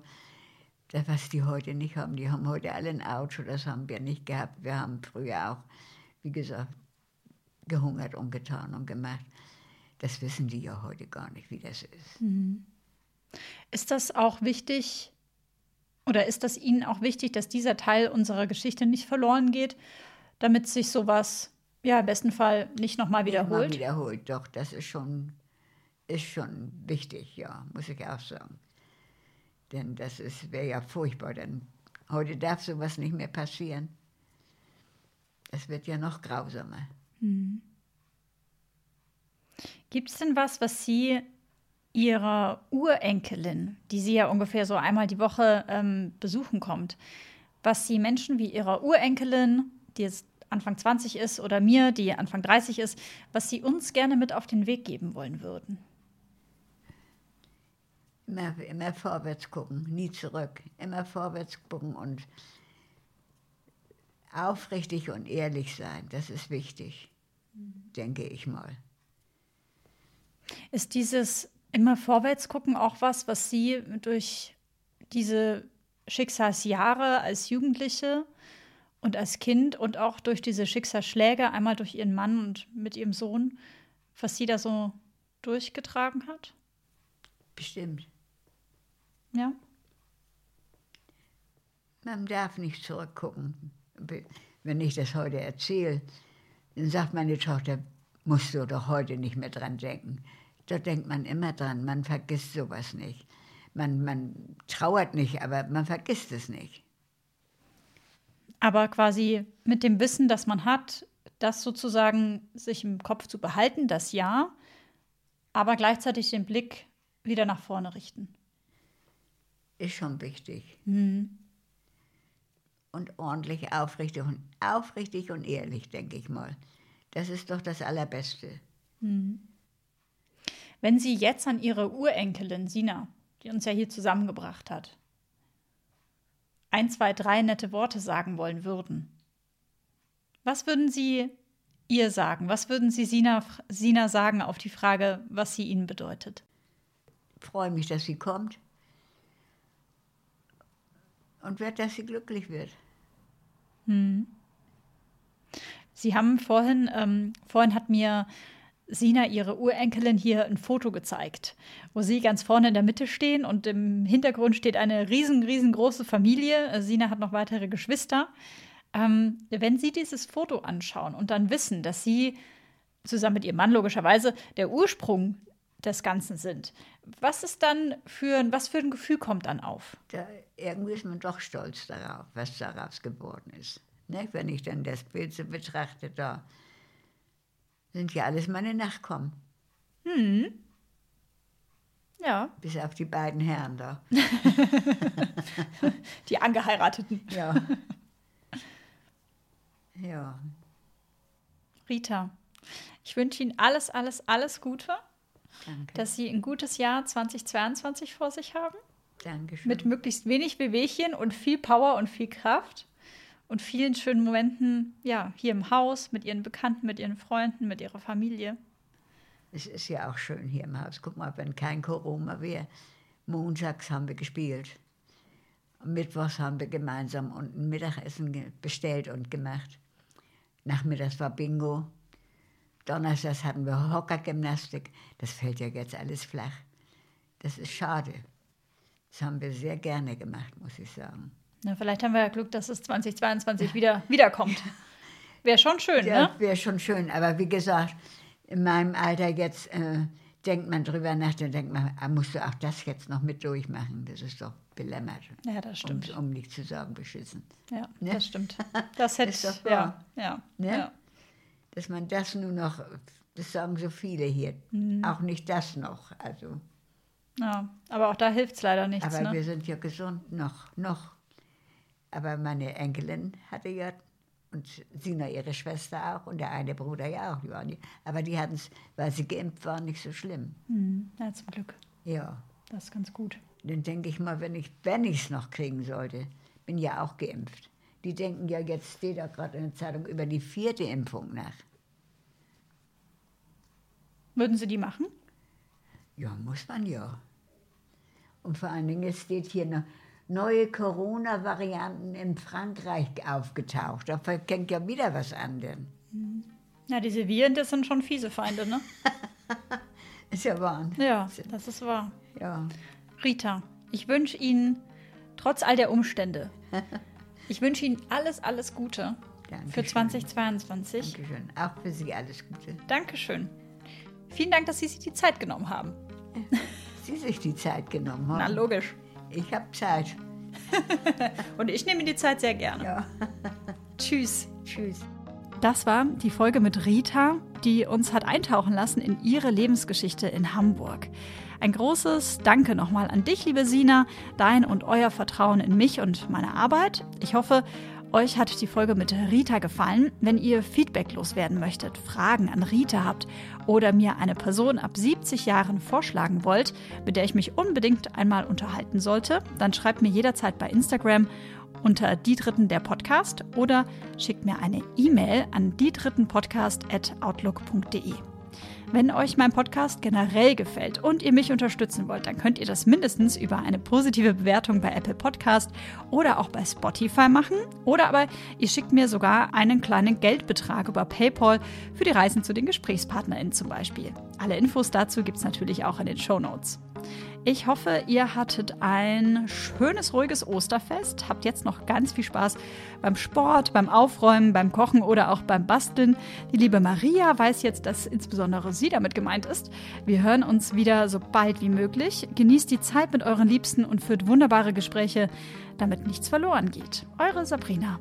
Speaker 1: Das, was die heute nicht haben. Die haben heute alle ein Auto, das haben wir nicht gehabt. Wir haben früher auch, wie gesagt, gehungert und getan und gemacht. Das wissen die ja heute gar nicht, wie das ist.
Speaker 3: Ist das auch wichtig oder ist das Ihnen auch wichtig, dass dieser Teil unserer Geschichte nicht verloren geht, damit sich sowas ja im besten Fall nicht nochmal
Speaker 1: Mal
Speaker 3: wiederholt?
Speaker 1: wiederholt, doch, das ist schon, ist schon wichtig, ja, muss ich auch sagen. Denn das wäre ja furchtbar, denn heute darf sowas nicht mehr passieren. Das wird ja noch grausamer.
Speaker 3: Gibt es denn was, was Sie Ihrer Urenkelin, die Sie ja ungefähr so einmal die Woche ähm, besuchen kommt, was Sie Menschen wie Ihrer Urenkelin, die jetzt Anfang 20 ist, oder mir, die Anfang 30 ist, was Sie uns gerne mit auf den Weg geben wollen würden?
Speaker 1: Immer, immer vorwärts gucken, nie zurück. Immer vorwärts gucken und aufrichtig und ehrlich sein, das ist wichtig, denke ich mal.
Speaker 3: Ist dieses immer vorwärts gucken auch was, was Sie durch diese Schicksalsjahre als Jugendliche und als Kind und auch durch diese Schicksalsschläge, einmal durch Ihren Mann und mit Ihrem Sohn, was Sie da so durchgetragen hat?
Speaker 1: Bestimmt.
Speaker 3: Ja?
Speaker 1: Man darf nicht zurückgucken. Wenn ich das heute erzähle, dann sagt meine Tochter, musst du doch heute nicht mehr dran denken. Da denkt man immer dran, man vergisst sowas nicht. Man, man trauert nicht, aber man vergisst es nicht.
Speaker 3: Aber quasi mit dem Wissen, das man hat, das sozusagen sich im Kopf zu behalten, das ja, aber gleichzeitig den Blick wieder nach vorne richten.
Speaker 1: Ist schon wichtig. Und ordentlich, aufrichtig und, aufrichtig und ehrlich, denke ich mal. Das ist doch das Allerbeste.
Speaker 3: Wenn Sie jetzt an Ihre Urenkelin Sina, die uns ja hier zusammengebracht hat, ein, zwei, drei nette Worte sagen wollen würden, was würden Sie ihr sagen? Was würden Sie Sina, Sina sagen auf die Frage, was sie Ihnen bedeutet?
Speaker 1: freue mich, dass sie kommt. Und werde, dass sie glücklich wird.
Speaker 3: Sie haben vorhin, ähm, vorhin hat mir Sina, ihre Urenkelin, hier ein Foto gezeigt, wo sie ganz vorne in der Mitte stehen und im Hintergrund steht eine riesen, riesengroße Familie. Äh, Sina hat noch weitere Geschwister. Ähm, wenn Sie dieses Foto anschauen und dann wissen, dass Sie zusammen mit Ihrem Mann logischerweise der Ursprung des Ganzen sind, was ist dann für was für ein Gefühl kommt dann auf?
Speaker 1: Irgendwie ist man doch stolz darauf, was daraus geworden ist. Ne? Wenn ich dann das Bild so betrachte, da sind ja alles meine Nachkommen,
Speaker 3: Ja,
Speaker 1: bis auf die beiden Herren da.
Speaker 3: die Angeheirateten.
Speaker 1: Ja. ja.
Speaker 3: Rita, ich wünsche Ihnen alles, alles, alles Gute,
Speaker 1: Danke.
Speaker 3: dass Sie ein gutes Jahr 2022 vor sich haben
Speaker 1: Dankeschön.
Speaker 3: Mit möglichst wenig Bewegchen und viel Power und viel Kraft und vielen schönen Momenten, ja, hier im Haus, mit ihren Bekannten, mit ihren Freunden, mit ihrer Familie.
Speaker 1: Es ist ja auch schön hier im Haus. Guck mal, wenn kein Corona wäre, montags haben wir gespielt. Mittwochs haben wir gemeinsam und ein Mittagessen ge- bestellt und gemacht. Nachmittags war Bingo. Donnerstags hatten wir Hockergymnastik. Das fällt ja jetzt alles flach. Das ist schade. Das haben wir sehr gerne gemacht, muss ich sagen.
Speaker 3: Na, vielleicht haben wir ja Glück, dass es 2022 wieder wiederkommt. Wäre schon schön,
Speaker 1: Ja,
Speaker 3: ne?
Speaker 1: wäre schon schön. Aber wie gesagt, in meinem Alter jetzt äh, denkt man drüber nach, dann denkt man, ah, musst du auch das jetzt noch mit durchmachen? Das ist doch belämmert.
Speaker 3: Ja, das
Speaker 1: Um,
Speaker 3: stimmt.
Speaker 1: um nicht zu sagen, beschissen.
Speaker 3: Ja,
Speaker 1: Ne?
Speaker 3: das stimmt. Das hätte
Speaker 1: doch
Speaker 3: ja, ja,
Speaker 1: Ne?
Speaker 3: ja.
Speaker 1: Dass man das nur noch, das sagen so viele hier,
Speaker 3: Mhm.
Speaker 1: auch nicht das noch. Also,
Speaker 3: ja. Aber auch da hilft es leider nichts,
Speaker 1: aber
Speaker 3: ne?
Speaker 1: wir sind ja gesund noch, noch. Aber meine Enkelin hatte ja, und Sina, ihre Schwester auch, und der eine Bruder ja auch, die waren die, aber die hatten es, weil sie geimpft waren, nicht so schlimm.
Speaker 3: Hm, ja, zum Glück.
Speaker 1: Ja.
Speaker 3: Das ist ganz gut.
Speaker 1: Dann denke ich mal, wenn ich wenn es noch kriegen sollte, bin ja auch geimpft. Die denken ja, jetzt steht da gerade in der Zeitung über die vierte Impfung nach.
Speaker 3: Würden Sie die machen?
Speaker 1: Ja, muss man ja. Und vor allen Dingen es steht hier noch neue Corona-Varianten in Frankreich aufgetaucht. Da fängt ja wieder was an denn.
Speaker 3: Ja, diese Viren, das sind schon fiese Feinde, ne?
Speaker 1: Ist ja wahr.
Speaker 3: Ja, das ist wahr.
Speaker 1: Ja.
Speaker 3: Rita, ich wünsche Ihnen trotz all der Umstände, ich wünsche Ihnen alles, alles Gute
Speaker 1: Dankeschön.
Speaker 3: für 2022.
Speaker 1: Dankeschön. Auch für Sie alles Gute.
Speaker 3: Dankeschön. Vielen Dank, dass Sie sich die Zeit genommen haben.
Speaker 1: Sie sich die Zeit genommen haben.
Speaker 3: Na, logisch.
Speaker 1: Ich habe Zeit.
Speaker 3: Und ich nehme die Zeit sehr gerne.
Speaker 1: Ja.
Speaker 3: Tschüss.
Speaker 1: Tschüss.
Speaker 3: Das war die Folge mit Rita, die uns hat eintauchen lassen in ihre Lebensgeschichte in Hamburg. Ein großes Danke nochmal an dich, liebe Sina, dein und euer Vertrauen in mich und meine Arbeit. Ich hoffe, euch hat die Folge mit Rita gefallen. Wenn ihr Feedback loswerden möchtet, Fragen an Rita habt oder mir eine Person ab 70 Jahren vorschlagen wollt, mit der ich mich unbedingt einmal unterhalten sollte, dann schreibt mir jederzeit bei Instagram unter die Dritten der Podcast oder schickt mir eine E-Mail an die Dritten Podcast@outlook.de. Wenn euch mein Podcast generell gefällt und ihr mich unterstützen wollt, dann könnt ihr das mindestens über eine positive Bewertung bei Apple Podcast oder auch bei Spotify machen. Oder aber ihr schickt mir sogar einen kleinen Geldbetrag über PayPal für die Reisen zu den GesprächspartnerInnen zum Beispiel. Alle Infos dazu gibt es natürlich auch in den Show Notes. Ich hoffe, ihr hattet ein schönes, ruhiges Osterfest. Habt jetzt noch ganz viel Spaß beim Sport, beim Aufräumen, beim Kochen oder auch beim Basteln. Die liebe Maria weiß jetzt, dass insbesondere sie damit gemeint ist. Wir hören uns wieder so bald wie möglich. Genießt die Zeit mit euren Liebsten und führt wunderbare Gespräche, damit nichts verloren geht. Eure Sabrina.